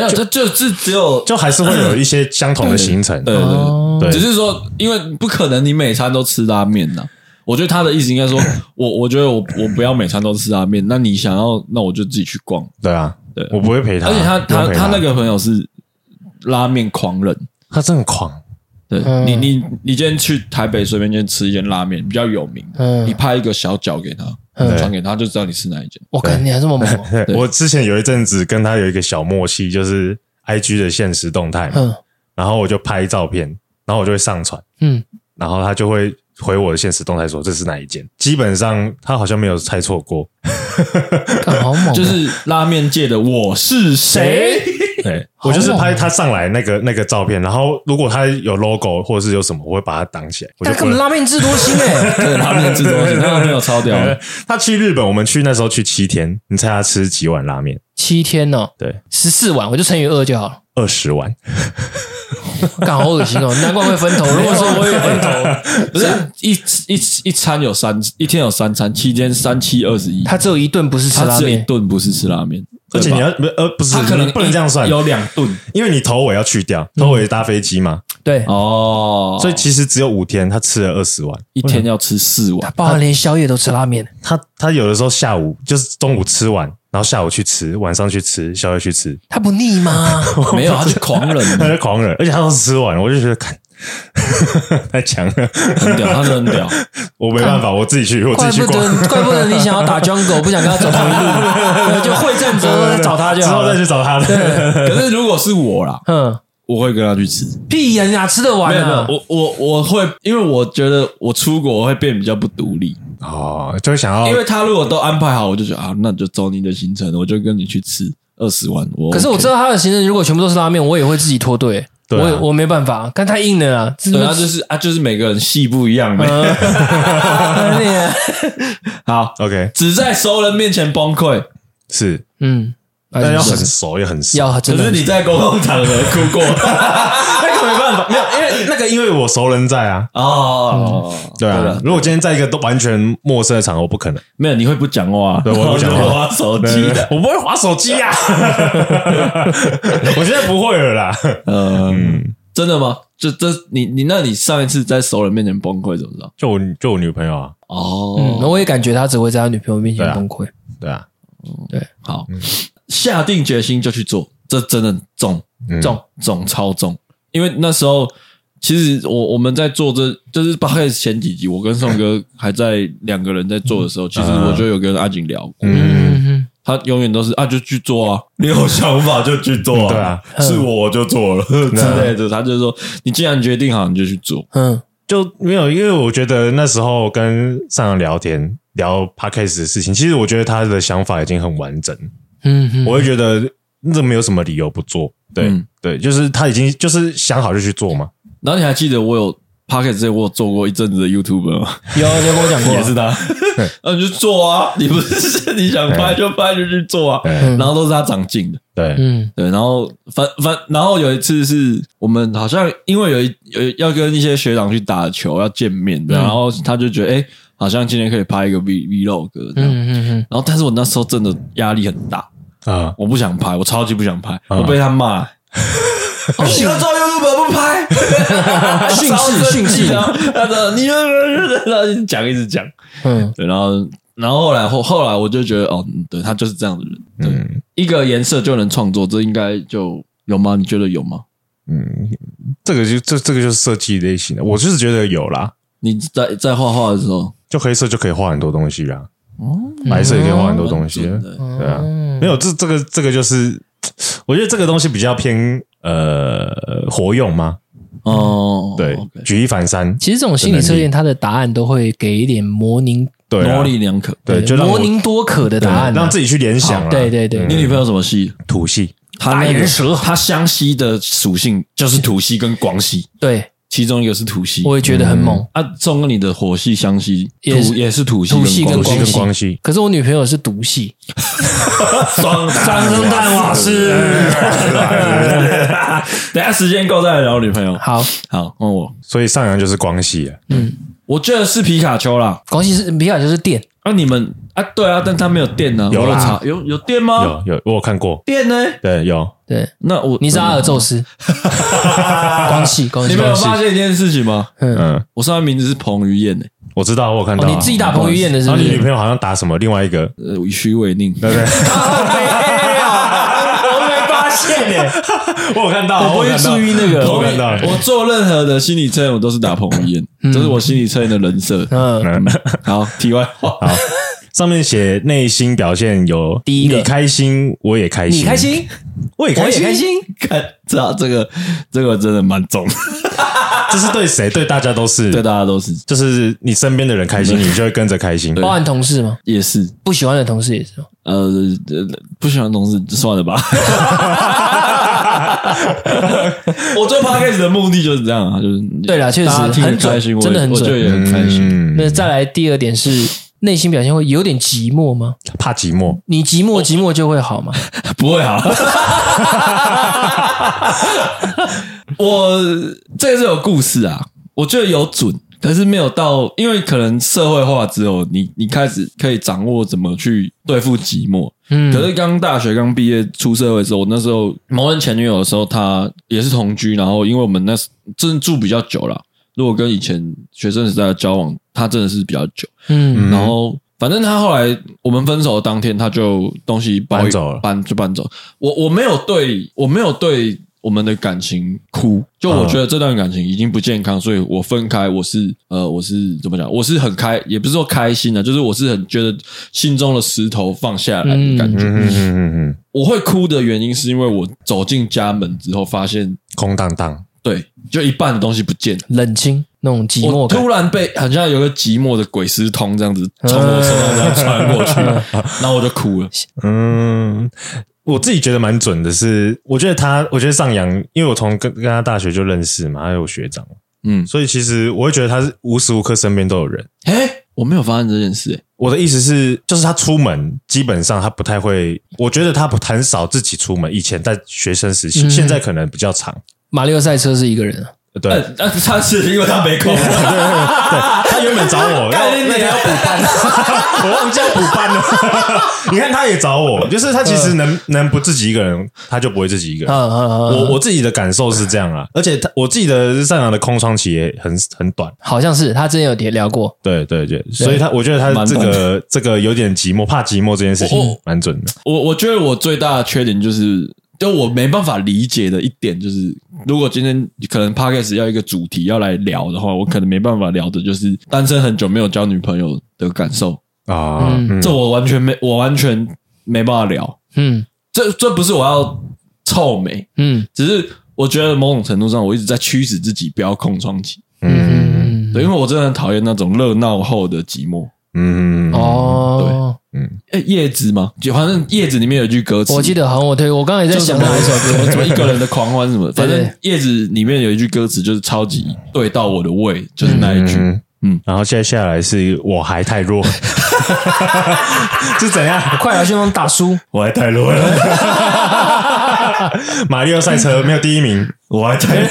没有，就就是只有，就还是会有一些相同的行程。对对对，只是说，因为不可能你每餐都吃拉面呐。我觉得他的意思应该说，我我觉得我我不要每餐都吃拉面。那你想要，那我就自己去逛。对啊，对，我不会陪他。而且他他他那个朋友是拉面狂人，他真的狂。对你你你今天去台北随便先吃一间拉面比较有名的，你拍一个小角给他。传给他，就知道你是哪一间。我靠，你还这么猛！我之前有一阵子跟他有一个小默契，就是 IG 的现实动态，嗯，然后我就拍照片，然后我就会上传，嗯，然后他就会回我的现实动态说这是哪一间。基本上他好像没有猜错过，好猛！就是拉面界的我是谁。对，我就是拍他上来那个那个照片，然后如果他有 logo 或者是有什么，我会把它挡起来。他根本拉面智多星哎，对，拉面智多星，那个没有超屌。他去日本，我们去那时候去七天，你猜他吃几碗拉面？七天哦，对，十四碗，我就乘以二就好了，二十碗。干好恶心哦，难怪会分头。如果说我有分头，不是一一一餐有三，一天有三餐，七天三七二十一。他只有一顿不是吃拉面，一顿不是吃拉面。而且你要不呃不是，他可能不能这样算，有两顿，因为你头尾要去掉，头尾搭飞机嘛。对。哦，所以其实只有五天，他吃了二十碗，一天要吃四碗，包含连宵夜都吃拉面。他他有的时候下午就是中午吃完，然后下午去吃，晚上去吃，宵夜去吃，他不腻吗？没有，他是狂人，他是狂人，而且他都是吃完，我就觉得看 太强了，很屌，他是很屌。我没办法，我自己去，我自己去逛。怪不得你想要打 jungle，不想跟他走同一路，就会战之后再找他就好，之后再去找他。可是如果是我啦，嗯，我会跟他去吃。屁呀，你哪吃得完啊？我我我会，因为我觉得我出国我会变比较不独立哦，就会想要。因为他如果都安排好，我就觉得啊，那就走你的行程，我就跟你去吃二十万。我可是我知道他的行程，如果全部都是拉面，我也会自己脱队。我我没办法，看太硬了啊！对啊，就是啊，就是每个人戏不一样呗。好，OK，只在熟人面前崩溃。是，嗯，但要很熟也很熟，要可是你在公共场合哭过，那个没办法，没有，因为那个因为我熟人在啊。哦，对啊，如果今天在一个都完全陌生的场合，不可能。没有，你会不讲话？对，我不讲话，滑手机的，我不会滑手机呀。我现在不会了啦。嗯，真的吗？就这，你你那你上一次在熟人面前崩溃怎么着？就我就我女朋友啊。哦，那我也感觉他只会在他女朋友面前崩溃。对啊，对，好，下定决心就去做，这真的重重重超重。因为那时候，其实我我们在做这，就是八开始前几集，我跟宋哥 还在两个人在做的时候，其实我就有跟阿景聊过，嗯，他永远都是啊，就去做啊，你有想法就去做啊，对啊，是我就做了 之类的，他就说，你既然决定好，你就去做，嗯，就没有，因为我觉得那时候跟上阳聊天聊 Podcast 的事情，其实我觉得他的想法已经很完整，嗯，我会觉得这没有什么理由不做。对、嗯、对，就是他已经就是想好就去做嘛。然后你还记得我有 p o c k e t 之前我有做过一阵子的 YouTuber 吗？有，你有跟我讲过，也是他。那你就做啊，你不是你想拍就拍就去做啊。然后都是他长进的，对，嗯，对。然后反反，然后有一次是我们好像因为有一有要跟一些学长去打球要见面，然后他就觉得哎，好像今天可以拍一个 V Vlog 这样。嗯嗯嗯。然后但是我那时候真的压力很大啊，我不想拍，我超级不想拍，我被他骂。你喜欢做 YouTube 不拍，训斥训斥，他说你讲一直讲，嗯，对，然后然后后来后后来我就觉得哦，对他就是这样的人，对，一个颜色就能创作，这应该就有吗？你觉得有吗？嗯，这个就这这个就是设计类型的，我就是觉得有啦。你在在画画的时候，就黑色就可以画很多东西啊，哦，白色也可以画很多东西，对啊，没有这这个这个就是。我觉得这个东西比较偏呃活用吗？哦，对，举一反三。其实这种心理测验，它的答案都会给一点模棱对模棱两可，对，就模棱多可的答案，让自己去联想。对对对，你女朋友什么系？土系。大岩蛇，它湘西的属性就是土系跟广系。对。其中一个是土系，我也觉得很猛啊。中跟你的火系相吸，土也是土系，土系跟光系。可是我女朋友是毒系，双生蛋瓦斯。等下时间够再来聊女朋友。好好问我，所以上扬就是光系。嗯，我觉得是皮卡丘啦。光系是皮卡丘是电。啊，你们啊，对啊，但他没有电呢。有啦，有有电吗？有有，我有看过电呢。对，有。对，那我你是阿尔宙斯，光系光系。你没有发现一件事情吗？嗯，我上面名字是彭于晏诶，我知道，我有看到。你自己打彭于晏的是不是？然后你女朋友好像打什么另外一个呃徐伟宁，对不对？没发现诶，我有看到，我不会注意那个。我看到，我做任何的心理测验，我都是打彭于晏，这是我心理测验的人设。嗯，好，题外话，好。上面写内心表现有第一个，你开心，我也开心，你开心，我也开心，开心。看，这这个这个真的蛮重的，这是对谁？对大家都是，对大家都是，就是你身边的人开心，你就会跟着开心。包含同事吗？也是，不喜欢的同事也是。呃，不喜欢的同事算了吧。我做 podcast 的目的就是这样啊，就是对啦，确实很开心，真的很准，我也很开心。那再来第二点是。内心表现会有点寂寞吗？怕寂寞，你寂寞寂寞就会好吗？不会好。我这个是有故事啊，我觉得有准，可是没有到，因为可能社会化之后，你你开始可以掌握怎么去对付寂寞。嗯，可是刚大学刚毕业出社会的时候，我那时候某人前女友的时候，她也是同居，然后因为我们那时真住比较久了。如果跟以前学生时代的交往，他真的是比较久，嗯，然后反正他后来我们分手的当天，他就东西搬走了，搬就搬走。我我没有对我没有对我们的感情哭，就我觉得这段感情已经不健康，所以我分开，我是呃我是怎么讲？我是很开，也不是说开心的，就是我是很觉得心中的石头放下来的感觉。嗯嗯嗯嗯，我会哭的原因是因为我走进家门之后，发现空荡荡。对，就一半的东西不见了，冷清那种寂寞感，突然被好像有个寂寞的鬼丝通这样子从我身上这样穿过去，然后我就哭了。嗯，我自己觉得蛮准的是，我觉得他，我觉得上扬，因为我从跟跟他大学就认识嘛，还有学长，嗯，所以其实我会觉得他是无时无刻身边都有人。诶，我没有发现这件事，诶，我的意思是，就是他出门基本上他不太会，我觉得他不很少自己出门。以前在学生时期，现在可能比较长。马里奥赛车是一个人啊，对，但是他是因为他没空，对，他原本找我，那你要补班，我忘记要补班了。你看他也找我，就是他其实能能不自己一个人，他就不会自己一个人。我我自己的感受是这样啊，而且他我记得上扬的空窗期也很很短，好像是他之前有聊过，对对对，所以他我觉得他这个这个有点寂寞，怕寂寞这件事情蛮准的。我我觉得我最大的缺点就是。就我没办法理解的一点就是，如果今天可能 Podcast 要一个主题要来聊的话，我可能没办法聊的就是单身很久没有交女朋友的感受。啊，嗯、这我完全没，我完全没办法聊。嗯，这这不是我要臭美，嗯，只是我觉得某种程度上，我一直在驱使自己不要空窗期。嗯，对，因为我真的很讨厌那种热闹后的寂寞。嗯哦，对，嗯，叶子嘛，就反正叶子里面有一句歌词，我记得好像我推，我刚才也在想哪一首歌，什么一个人的狂欢什么，反正叶子里面有一句歌词就是超级对到我的胃，就是那一句。嗯，然后接下来是我还太弱，是怎样？快来先帮大叔，我还太弱了。马里奥赛车没有第一名，我还太弱。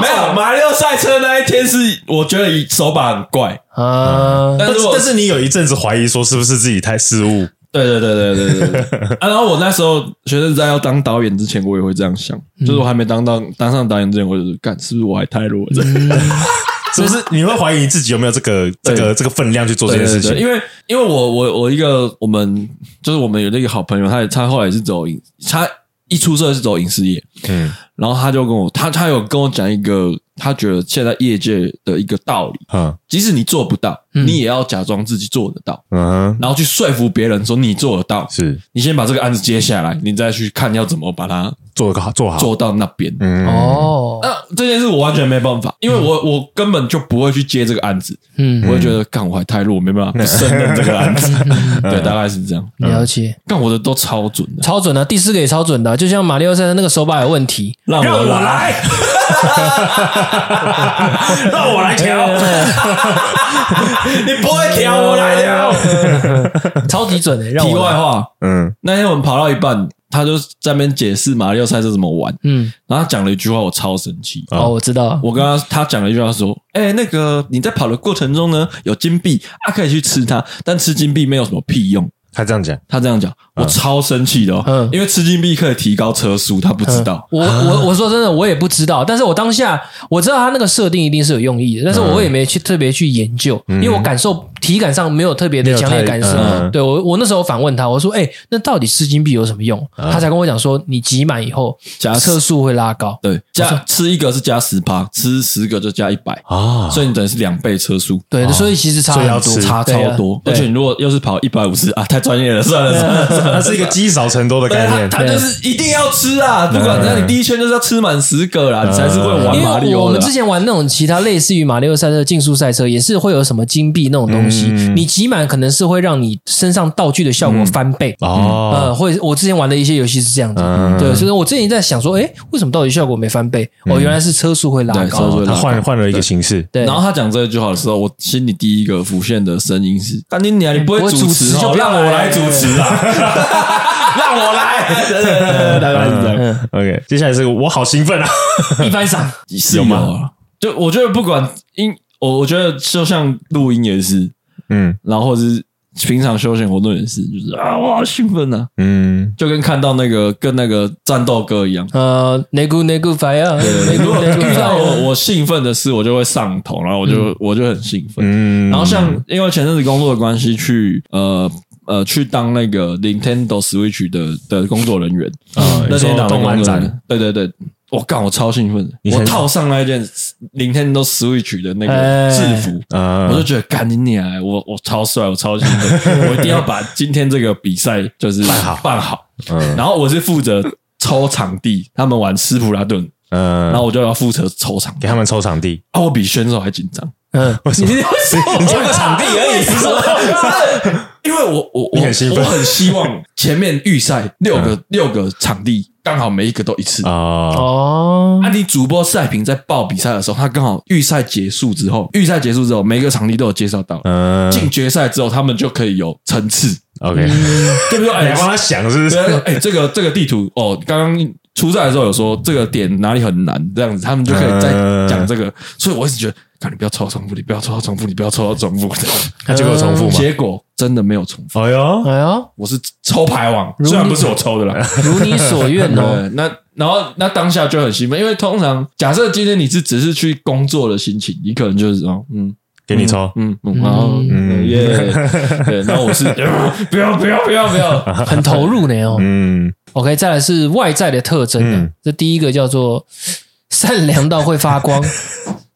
没有马里奥赛车那一天是我觉得手把很怪啊，但是但是你有一阵子怀疑说是不是自己太失误？对对对对对对对。啊，然后我那时候学生在要当导演之前，我也会这样想，就是我还没当到当上导演之前，我就是干，是不是我还太弱了？是不是你会怀疑你自己有没有这个 这个这个分量去做这件事情？因为因为我我我一个我们就是我们有那个好朋友，他他后来是走影，他一出社是走影视业，嗯，然后他就跟我他他有跟我讲一个他觉得现在业界的一个道理，嗯，即使你做不到，你也要假装自己做得到，嗯，然后去说服别人说你做得到，是。你先把这个案子接下来，你再去看要怎么把它。做个好，做好，做到那边。嗯、哦，那这件事我完全没办法，因为我我根本就不会去接这个案子。嗯，我会觉得干我还太弱，没办法不胜任这个案子。对，大概是这样。了解，干我的都超准的，超准的，第四个也超准的，就像马里奥赛的那个手把有问题，让我来，让我来调，你不会调，我来调，超级准的。题外话，嗯，那天我们跑到一半。他就在那边解释马里奥赛车怎么玩，嗯，然后他讲了一句话，我超生气。哦，我知道，我跟他他讲了一句话说，哎，那个你在跑的过程中呢，有金币啊，可以去吃它，但吃金币没有什么屁用。他这样讲，他这样讲，我超生气的哦，嗯，因为吃金币可以提高车速，他不知道。我我 我说真的，我也不知道，但是我当下我知道他那个设定一定是有用意的，但是我也没去特别去研究，因为我感受体感上没有特别的强烈感受。对我我那时候反问他，我说，哎，那到底吃金币有什么用？他才跟我讲说，你集满以后加车速会拉高，对，加吃一个是加十趴，吃十个就加一百啊，所以你等于是两倍车速。对，所以其实差很多，差超多，而且你如果又是跑一百五十啊，太。专业了，算了算了，它是一个积少成多的概念。它就是一定要吃啊，不管那你第一圈就是要吃满十个啦，你才是会玩马里奥。我们之前玩那种其他类似于马里奥赛车竞速赛车，也是会有什么金币那种东西，你集满可能是会让你身上道具的效果翻倍。哦。呃，或者我之前玩的一些游戏是这样子，对，所以我之前在想说，哎，为什么道具效果没翻倍？哦，原来是车速会拉高，他换换了一个形式。对，然后他讲这句话的时候，我心里第一个浮现的声音是：干你娘，你不会主持就不让我来主持啊！让我来，大概是这样。OK，接下来是我好兴奋啊！一番赏是有吗？就我觉得不管音，我我觉得就像录音也是，嗯，然后或是平常休闲活动也是，就是啊，我好兴奋啊！嗯，就跟看到那个跟那个战斗歌一样，呃，那个那个 fire，遇到我我兴奋的事，我就会上头，然后我就我就很兴奋。嗯，然后像因为前阵子工作的关系，去呃。呃，去当那个 Nintendo Switch 的的工作人员。啊，那天动漫展，对对对，我干，我超兴奋，我套上那一件 Nintendo Switch 的那个制服，我就觉得干你娘，我我超帅，我超兴奋，我一定要把今天这个比赛就是办好。办好，嗯，然后我是负责抽场地，他们玩斯普拉顿，嗯，然后我就要负责抽场，给他们抽场地，啊，我比选手还紧张。嗯，你你抽个场地而已，是说，因为我我我我很希望前面预赛六个六个场地刚好每一个都一次哦。那你主播赛评在报比赛的时候，他刚好预赛结束之后，预赛结束之后，每个场地都有介绍到，嗯，进决赛之后，他们就可以有层次。OK，对不对？哎，帮他想是不是？哎，这个这个地图哦，刚刚初赛的时候有说这个点哪里很难，这样子他们就可以再讲这个。所以我一直觉得。你不要抽到重复，你不要抽到重复，你不要抽到重复。他结果重复 吗？结果真的没有重复。哎呦，哎呦，我是抽牌王，虽然不是我抽的啦，如你所愿哦。那然后那当下就很兴奋，因为通常假设今天你是只是去工作的心情，你可能就是哦，嗯，给你抽，嗯，然后嗯耶，对，然后 我是不要不要不要不要，很投入呢哦。嗯，OK，再来是外在的特征，这第一个叫做善良到会发光。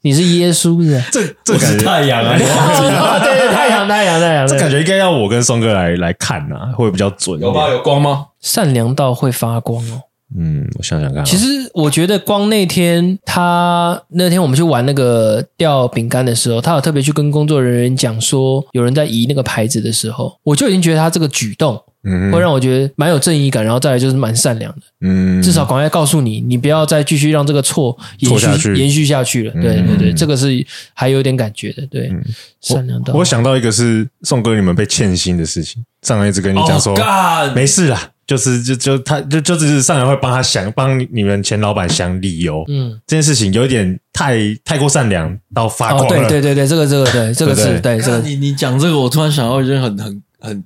你是耶稣是？这这是太阳啊！对对，太阳太阳太阳，这感觉应该要我跟松哥来来看呐，会比较准。有吧？有光吗？善良到会发光哦。嗯，我想想看。其实我觉得光那天他那天我们去玩那个掉饼干的时候，他有特别去跟工作人员讲说，有人在移那个牌子的时候，我就已经觉得他这个举动，嗯，会让我觉得蛮有正义感，然后再来就是蛮善良的，嗯，至少赶快告诉你，你不要再继续让这个错延续延续下去了。对对对，这个是还有点感觉的，对，善良的。我想到一个是宋哥你们被欠薪的事情，上来一直跟你讲说，没事啦。就是就就他就就只是上来会帮他想帮你们前老板想理由，嗯，这件事情有一点太太过善良到发狂了。对对对对，这个这个对，这个是对这个。你你讲这个，我突然想到一件很很很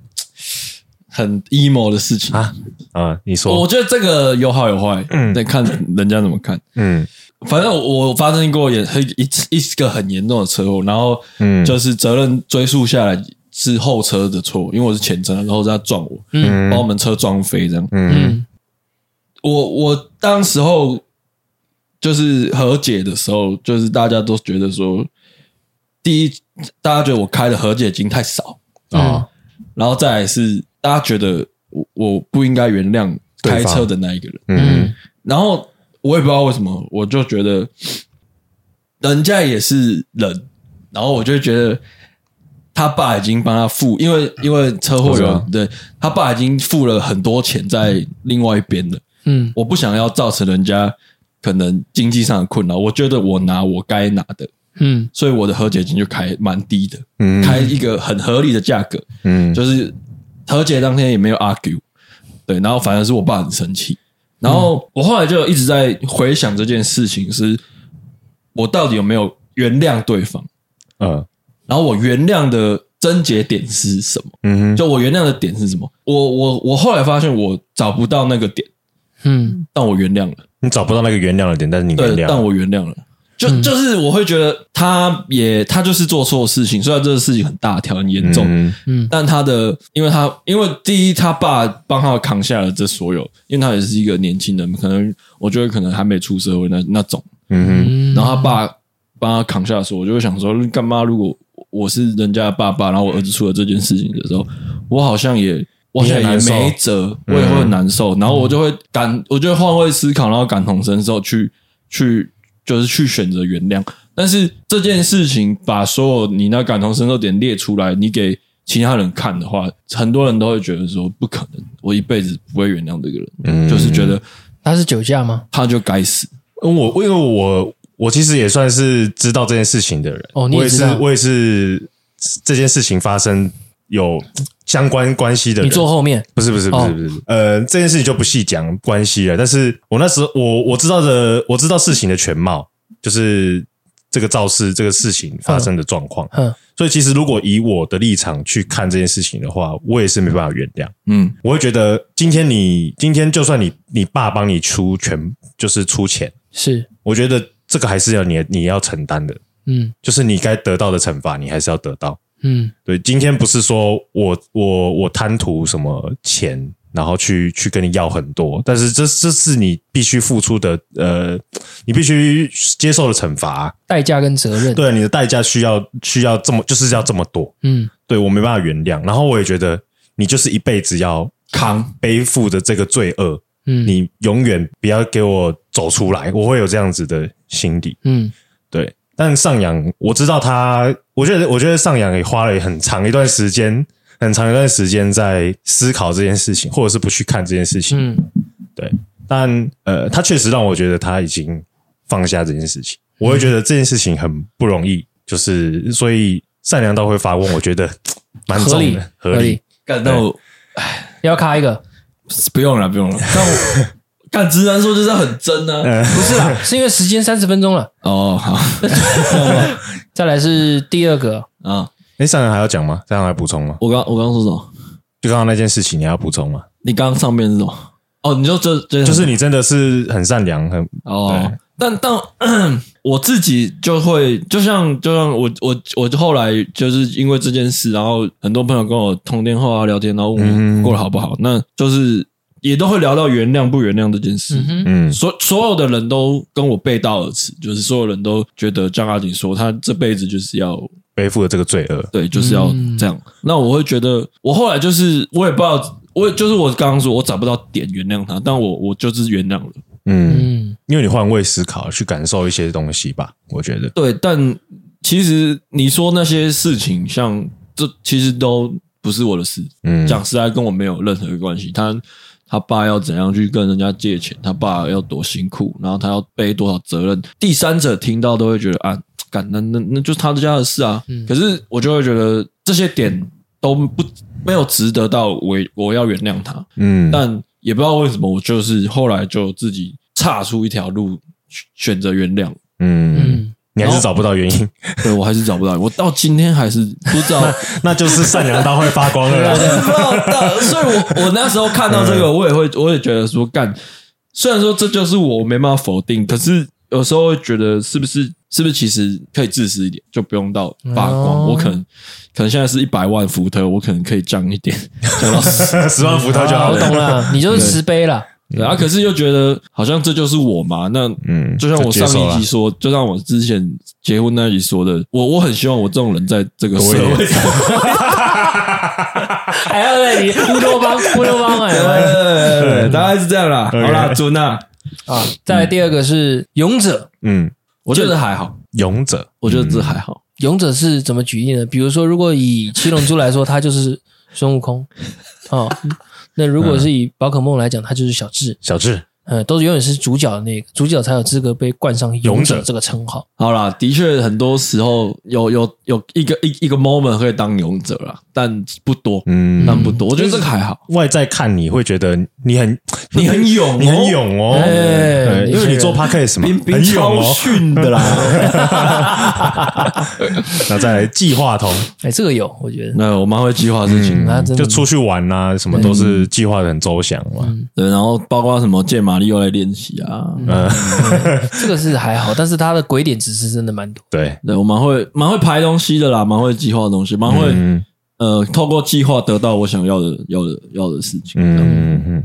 很 emo 的事情啊啊！你说，我觉得这个有好有坏，嗯，得看人家怎么看，嗯，反正我发生过也一次一个很严重的车祸，然后嗯，就是责任追溯下来。是后车的错，因为我是前车，然后他撞我，嗯，把我们车撞飞这样。嗯，我我当时候就是和解的时候，就是大家都觉得说，第一，大家觉得我开的和解金太少啊，嗯，然后再来是大家觉得我我不应该原谅开车的那一个人，嗯，然后我也不知道为什么，我就觉得人家也是人，然后我就觉得。他爸已经帮他付，因为因为车祸有对他爸已经付了很多钱在另外一边了。嗯，我不想要造成人家可能经济上的困扰，我觉得我拿我该拿的，嗯，所以我的和解金就开蛮低的，嗯，开一个很合理的价格，嗯，就是和解当天也没有 argue，对，然后反而是我爸很生气，然后我后来就一直在回想这件事情，是我到底有没有原谅对方？嗯。然后我原谅的症结点是什么？嗯哼，就我原谅的点是什么？我我我后来发现我找不到那个点，嗯，但我原谅了。你找不到那个原谅的点，但是你原谅，但我原谅了。就就是我会觉得他也他就是做错事情，虽然这个事情很大条很严重，嗯，但他的因为他因为第一他爸帮他扛下了这所有，因为他也是一个年轻人，可能我觉得可能还没出社会那那种，嗯哼，然后他爸帮他扛下的时候，我就会想说，干嘛如果。我是人家的爸爸，然后我儿子出了这件事情的时候，我好像也，我好像也没辙，我也会很难受。然后我就会感，我就会换位思考，然后感同身受，去去就是去选择原谅。但是这件事情把所有你那感同身受点列出来，你给其他人看的话，很多人都会觉得说不可能，我一辈子不会原谅这个人，嗯、就是觉得他是酒驾吗？他就该死。我因为我。我其实也算是知道这件事情的人，哦，你也。我也是，我也是这件事情发生有相关关系的人。你坐后面？不是，不是，不是，不是。哦、呃，这件事情就不细讲关系了。但是我那时候，我我知道的，我知道事情的全貌，就是这个肇事这个事情发生的状况。嗯，所以其实如果以我的立场去看这件事情的话，我也是没办法原谅。嗯，我会觉得今天你今天就算你你爸帮你出全，就是出钱，是我觉得。这个还是要你你要承担的，嗯，就是你该得到的惩罚，你还是要得到，嗯，对。今天不是说我我我贪图什么钱，然后去去跟你要很多，但是这这是你必须付出的，呃，你必须接受的惩罚，代价跟责任。对，你的代价需要需要这么就是要这么多，嗯，对，我没办法原谅。然后我也觉得你就是一辈子要扛背负着这个罪恶。嗯，你永远不要给我走出来，我会有这样子的心底。嗯，对。但上扬，我知道他，我觉得，我觉得上扬也花了很长一段时间，很长一段时间在思考这件事情，或者是不去看这件事情。嗯，对。但呃，他确实让我觉得他已经放下这件事情。我会觉得这件事情很不容易，就是所以善良到会发问，我觉得蛮重的，合理。感到，唉，要开一个。不用了，不用了。但我干直男说就是很真呢、啊，不是啦，是因为时间三十分钟了。哦，好，再来是第二个啊。哎，上人还要讲吗？这样来补充吗？我刚我刚刚说什么？就刚刚那件事情，你还要补充吗？你刚刚上面是什么？哦，你就这这就是你真的是很善良，很哦。但但我自己就会，就像就像我我我后来就是因为这件事，然后很多朋友跟我通电话啊聊天，然后问我过得好不好，嗯、那就是也都会聊到原谅不原谅这件事。嗯，所所有的人都跟我背道而驰，就是所有人都觉得张阿锦说他这辈子就是要背负了这个罪恶，对，就是要这样。嗯、那我会觉得，我后来就是我也不知道。我就是我刚刚说，我找不到点原谅他，但我我就是原谅了。嗯，因为你换位思考，去感受一些东西吧。我觉得对，但其实你说那些事情，像这其实都不是我的事。嗯，讲实在，跟我没有任何的关系。他他爸要怎样去跟人家借钱，他爸要多辛苦，然后他要背多少责任，第三者听到都会觉得啊，干那那那就是他家的事啊。嗯，可是我就会觉得这些点都不没有值得到我我要原谅他。嗯，但。也不知道为什么，我就是后来就自己岔出一条路，选择原谅。嗯，你还是找不到原因，对，我还是找不到。我到今天还是不知道，那就是善良到会发光了。所以我我那时候看到这个，我也会，我也觉得说，干，虽然说这就是我没办法否定，可是有时候会觉得，是不是，是不是其实可以自私一点，就不用到发光。我可能。可能现在是一百万伏特，我可能可以降一点，降到十十万伏特就好。我懂了，你就是慈悲了。对啊，可是又觉得好像这就是我嘛。那嗯，就像我上一集说，就像我之前结婚那里说的，我我很希望我这种人在这个社会上，还要在你乌托邦乌托邦哎，对对对，大概是这样啦。好啦，尊啊啊，再来第二个是勇者，嗯，我觉得还好，勇者，我觉得这还好。勇者是怎么举例呢？比如说，如果以七龙珠来说，他就是孙悟空 哦。那如果是以宝可梦来讲，他就是小智。小智。嗯，都是永远是主角的那个，主角才有资格被冠上勇者这个称号。好啦，的确很多时候有有有一个一一个 moment 会当勇者啦，但不多，嗯，但不多。我觉得这个还好。外在看你会觉得你很 你很勇，你很勇哦，因为你做 podcast 嘛，很勇哦，训的啦。那再来计划通，哎，这个有，我觉得。那我蛮会计划事情，就出去玩啊，什么都是计划的很周详嘛。对，然后包括什么借马。马力又来练习啊，这个是还好，但是他的鬼点子是真的蛮多。对，对我蛮会蛮会排东西的啦，蛮会计划的东西，蛮会、嗯、呃，透过计划得到我想要的、要的、要的事情。嗯嗯嗯。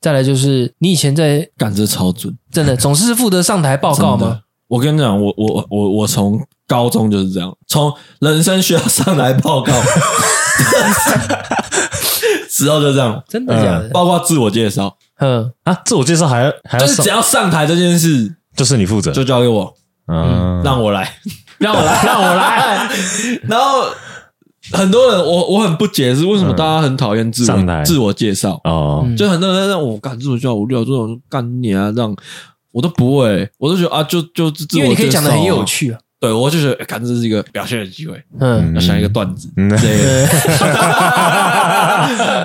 再来就是你以前在赶着超准，真的总是负责上台报告吗？我跟你讲，我我我我从高中就是这样，从人生需要上台报告，之后就这样，真的假的？包括自我介绍。嗯。啊，自我介绍还要还要就是只要上台这件事，就是你负责，就交给我，嗯，让我来，让我来，让我来。然后很多人，我我很不解是为什么大家很讨厌自我自我介绍？哦，就很多人让我干自我介绍，无聊这种干你啊，这样我都不会，我都觉得啊，就就自我介绍，因为你可以讲的很有趣啊。对，我就觉得，看这是一个表现的机会，嗯，要想一个段子，对，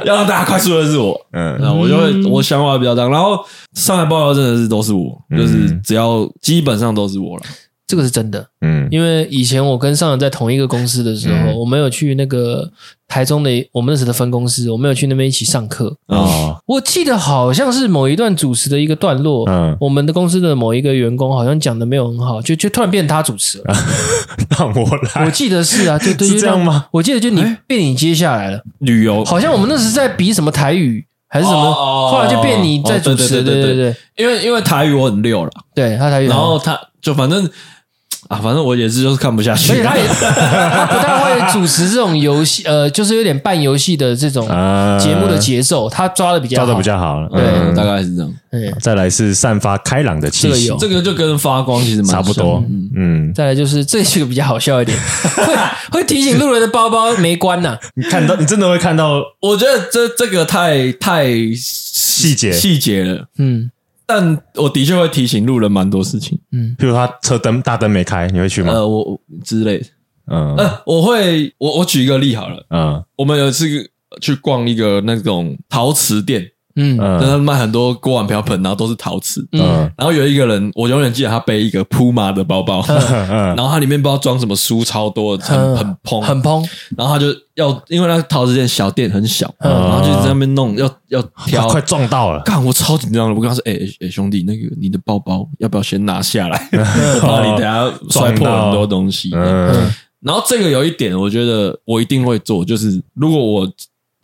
要让大家快速认识我，嗯，然后我就会，我想法比较大，然后上来报告真的是都是我，就是只要基本上都是我了。这个是真的，嗯，因为以前我跟上人在同一个公司的时候，嗯、我们有去那个台中的我们那时的分公司，我们有去那边一起上课。啊。哦、我记得好像是某一段主持的一个段落，嗯，我们的公司的某一个员工好像讲的没有很好，就就突然变他主持了，让我来，我记得是啊，对对，是这样吗？我记得就你被你接下来了，旅游。好像我们那时在比什么台语还是什么，哦、后来就变你在主持，对对对对，因为因为台语我很溜了，对他台语，然后他就反正。啊，反正我也是，就是看不下去。所以他也 他不太会主持这种游戏，呃，就是有点半游戏的这种节目的节奏，他抓的比较抓的比较好。对，大概是这样。再来是散发开朗的气息，这个就跟发光其实差不多。嗯，再来就是这个比较好笑一点，会 会提醒路人的包包没关呐。你看到，你真的会看到？我觉得这这个太太细节细节了。嗯。但我的确会提醒路人蛮多事情，嗯，譬如他车灯大灯没开，你会去吗？呃，我之类的，嗯，呃，我会，我我举一个例好了，嗯，我们有一次去逛一个那种陶瓷店。嗯，但他卖很多锅碗瓢盆，然后都是陶瓷。嗯，然后有一个人，我永远记得他背一个 Puma 的包包，然后他里面不知道装什么书，超多，很很蓬，很蓬。然后他就要，因为那陶瓷店小店很小，然后就在那边弄，要要挑，快撞到了，干，我超紧张的。我跟他说：“哎哎兄弟，那个你的包包要不要先拿下来？我怕你等下摔破很多东西。”然后这个有一点，我觉得我一定会做，就是如果我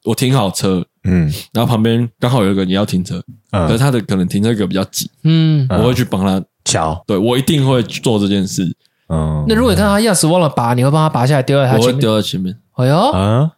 我停好车。嗯，然后旁边刚好有一个你要停车，可是他的可能停车格比较挤，嗯，我会去帮他乔，对，我一定会做这件事。嗯，那如果你看他钥匙忘了拔，你会帮他拔下来丢在他前面？丢在前面。哎呦，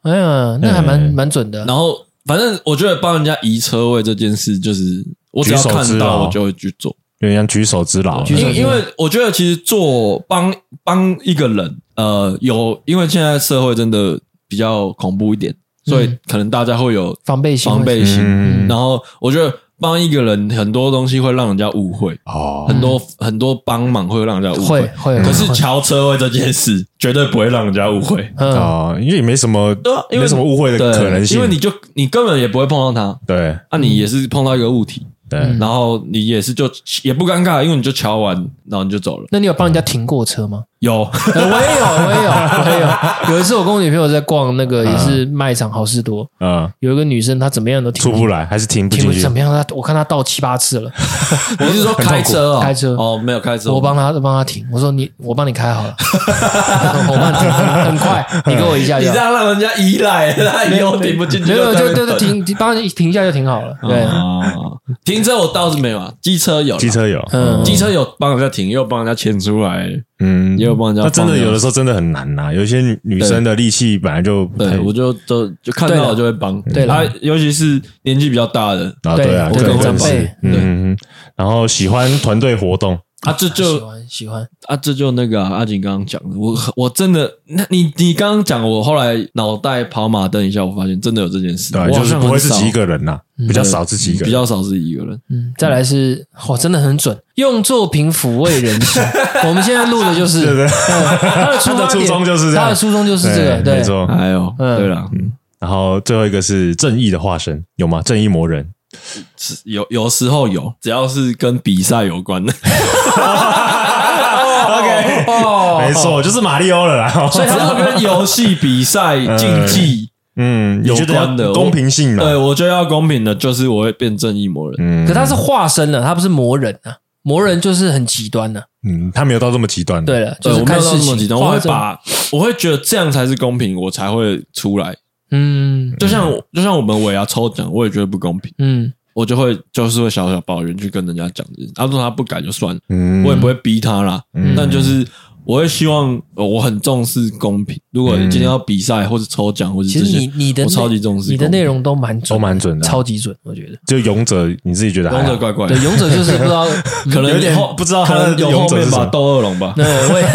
哎呀，那还蛮蛮准的。然后反正我觉得帮人家移车位这件事，就是我只要看到我就会去做，有点像举手之劳。因因为我觉得其实做帮帮一个人，呃，有因为现在社会真的比较恐怖一点，所以可能大家会有防备心，防备心。然后我觉得。帮一个人很多东西会让人家误会哦，很多很多帮忙会让人家误会，会。可是乔车位这件事绝对不会让人家误会啊，因为也没什么，对，没什么误会的可能性，因为你就你根本也不会碰到他，对，那你也是碰到一个物体。对，然后你也是就也不尴尬，因为你就乔完，然后你就走了。那你有帮人家停过车吗？有，我也有，我也有，我也有。有一次我跟我女朋友在逛那个也是卖场好事多，嗯，有一个女生她怎么样都停出不来，还是停不进去？怎么样？她我看她倒七八次了。我是说开车开车。哦，没有开车，我帮她帮她停。我说你，我帮你开好了，我帮你停，很快，你给我一下，你这样让人家依赖，他以后停不进去，没有就就停，帮你停一下就停好了。对，停车我倒是没有啊，机车有，机车有，嗯，机车有帮人家停，又帮人家牵出来，嗯，也有帮人家。那真的有的时候真的很难呐，有些女生的力气本来就，对，我就都就看到了就会帮，对，他尤其是年纪比较大的啊，对啊，这种长辈，嗯，然后喜欢团队活动。啊，这就喜欢喜欢啊，这就那个阿景刚刚讲的，我我真的，那你你刚刚讲，我后来脑袋跑马灯一下，我发现真的有这件事，对，就是不会自己一个人呐，比较少自己一个人，比较少自己一个人。嗯，再来是，哇，真的很准，用作品抚慰人心。我们现在录的就是，对对，他的初衷就是这样，他的初衷就是这个，对，没错。还有，对了，嗯，然后最后一个是正义的化身，有吗？正义魔人。是有有时候有，只要是跟比赛有关的。OK，没错，就是马里欧了啦。所以它是跟游戏比赛竞技，嗯，有关的公平性的。对，我觉得要公平的，就是我会变正义魔人。嗯，可他是化身了，他不是魔人啊。魔人就是很极端的。嗯，他没有到这么极端。对了，就是看事情。我会把，我会觉得这样才是公平，我才会出来。嗯，就像就像我们尾牙抽奖，我也觉得不公平。嗯，我就会就是会小小抱怨，去跟人家讲，然后说他不改就算了，嗯，我也不会逼他啦。嗯，但就是我会希望，我很重视公平。如果你今天要比赛或者抽奖或者其实你你的我超级重视，你的内容都蛮都蛮准的，超级准，我觉得。就勇者，你自己觉得勇者怪怪，对，勇者就是不知道，可能有点不知道，可能有后面吧，斗恶龙吧。对，我也。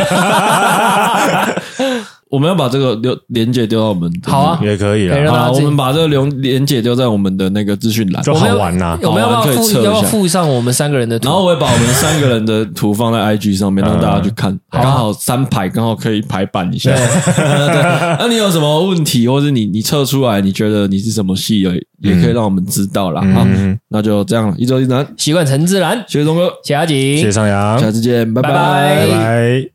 我们要把这个连连接丢到我们好啊，也可以了。好，我们把这个连连接丢在我们的那个资讯栏，就好玩呐。我们要不要附要不要附上我们三个人的图？然后我会把我们三个人的图放在 IG 上面，让大家去看。刚好三排，刚好可以排版一下。那你有什么问题，或者你你测出来，你觉得你是什么系的，也可以让我们知道啦。好，那就这样了。一周一难，习惯成自然。谢谢东哥，谢谢阿景，谢谢上扬，下次见，拜拜，拜拜。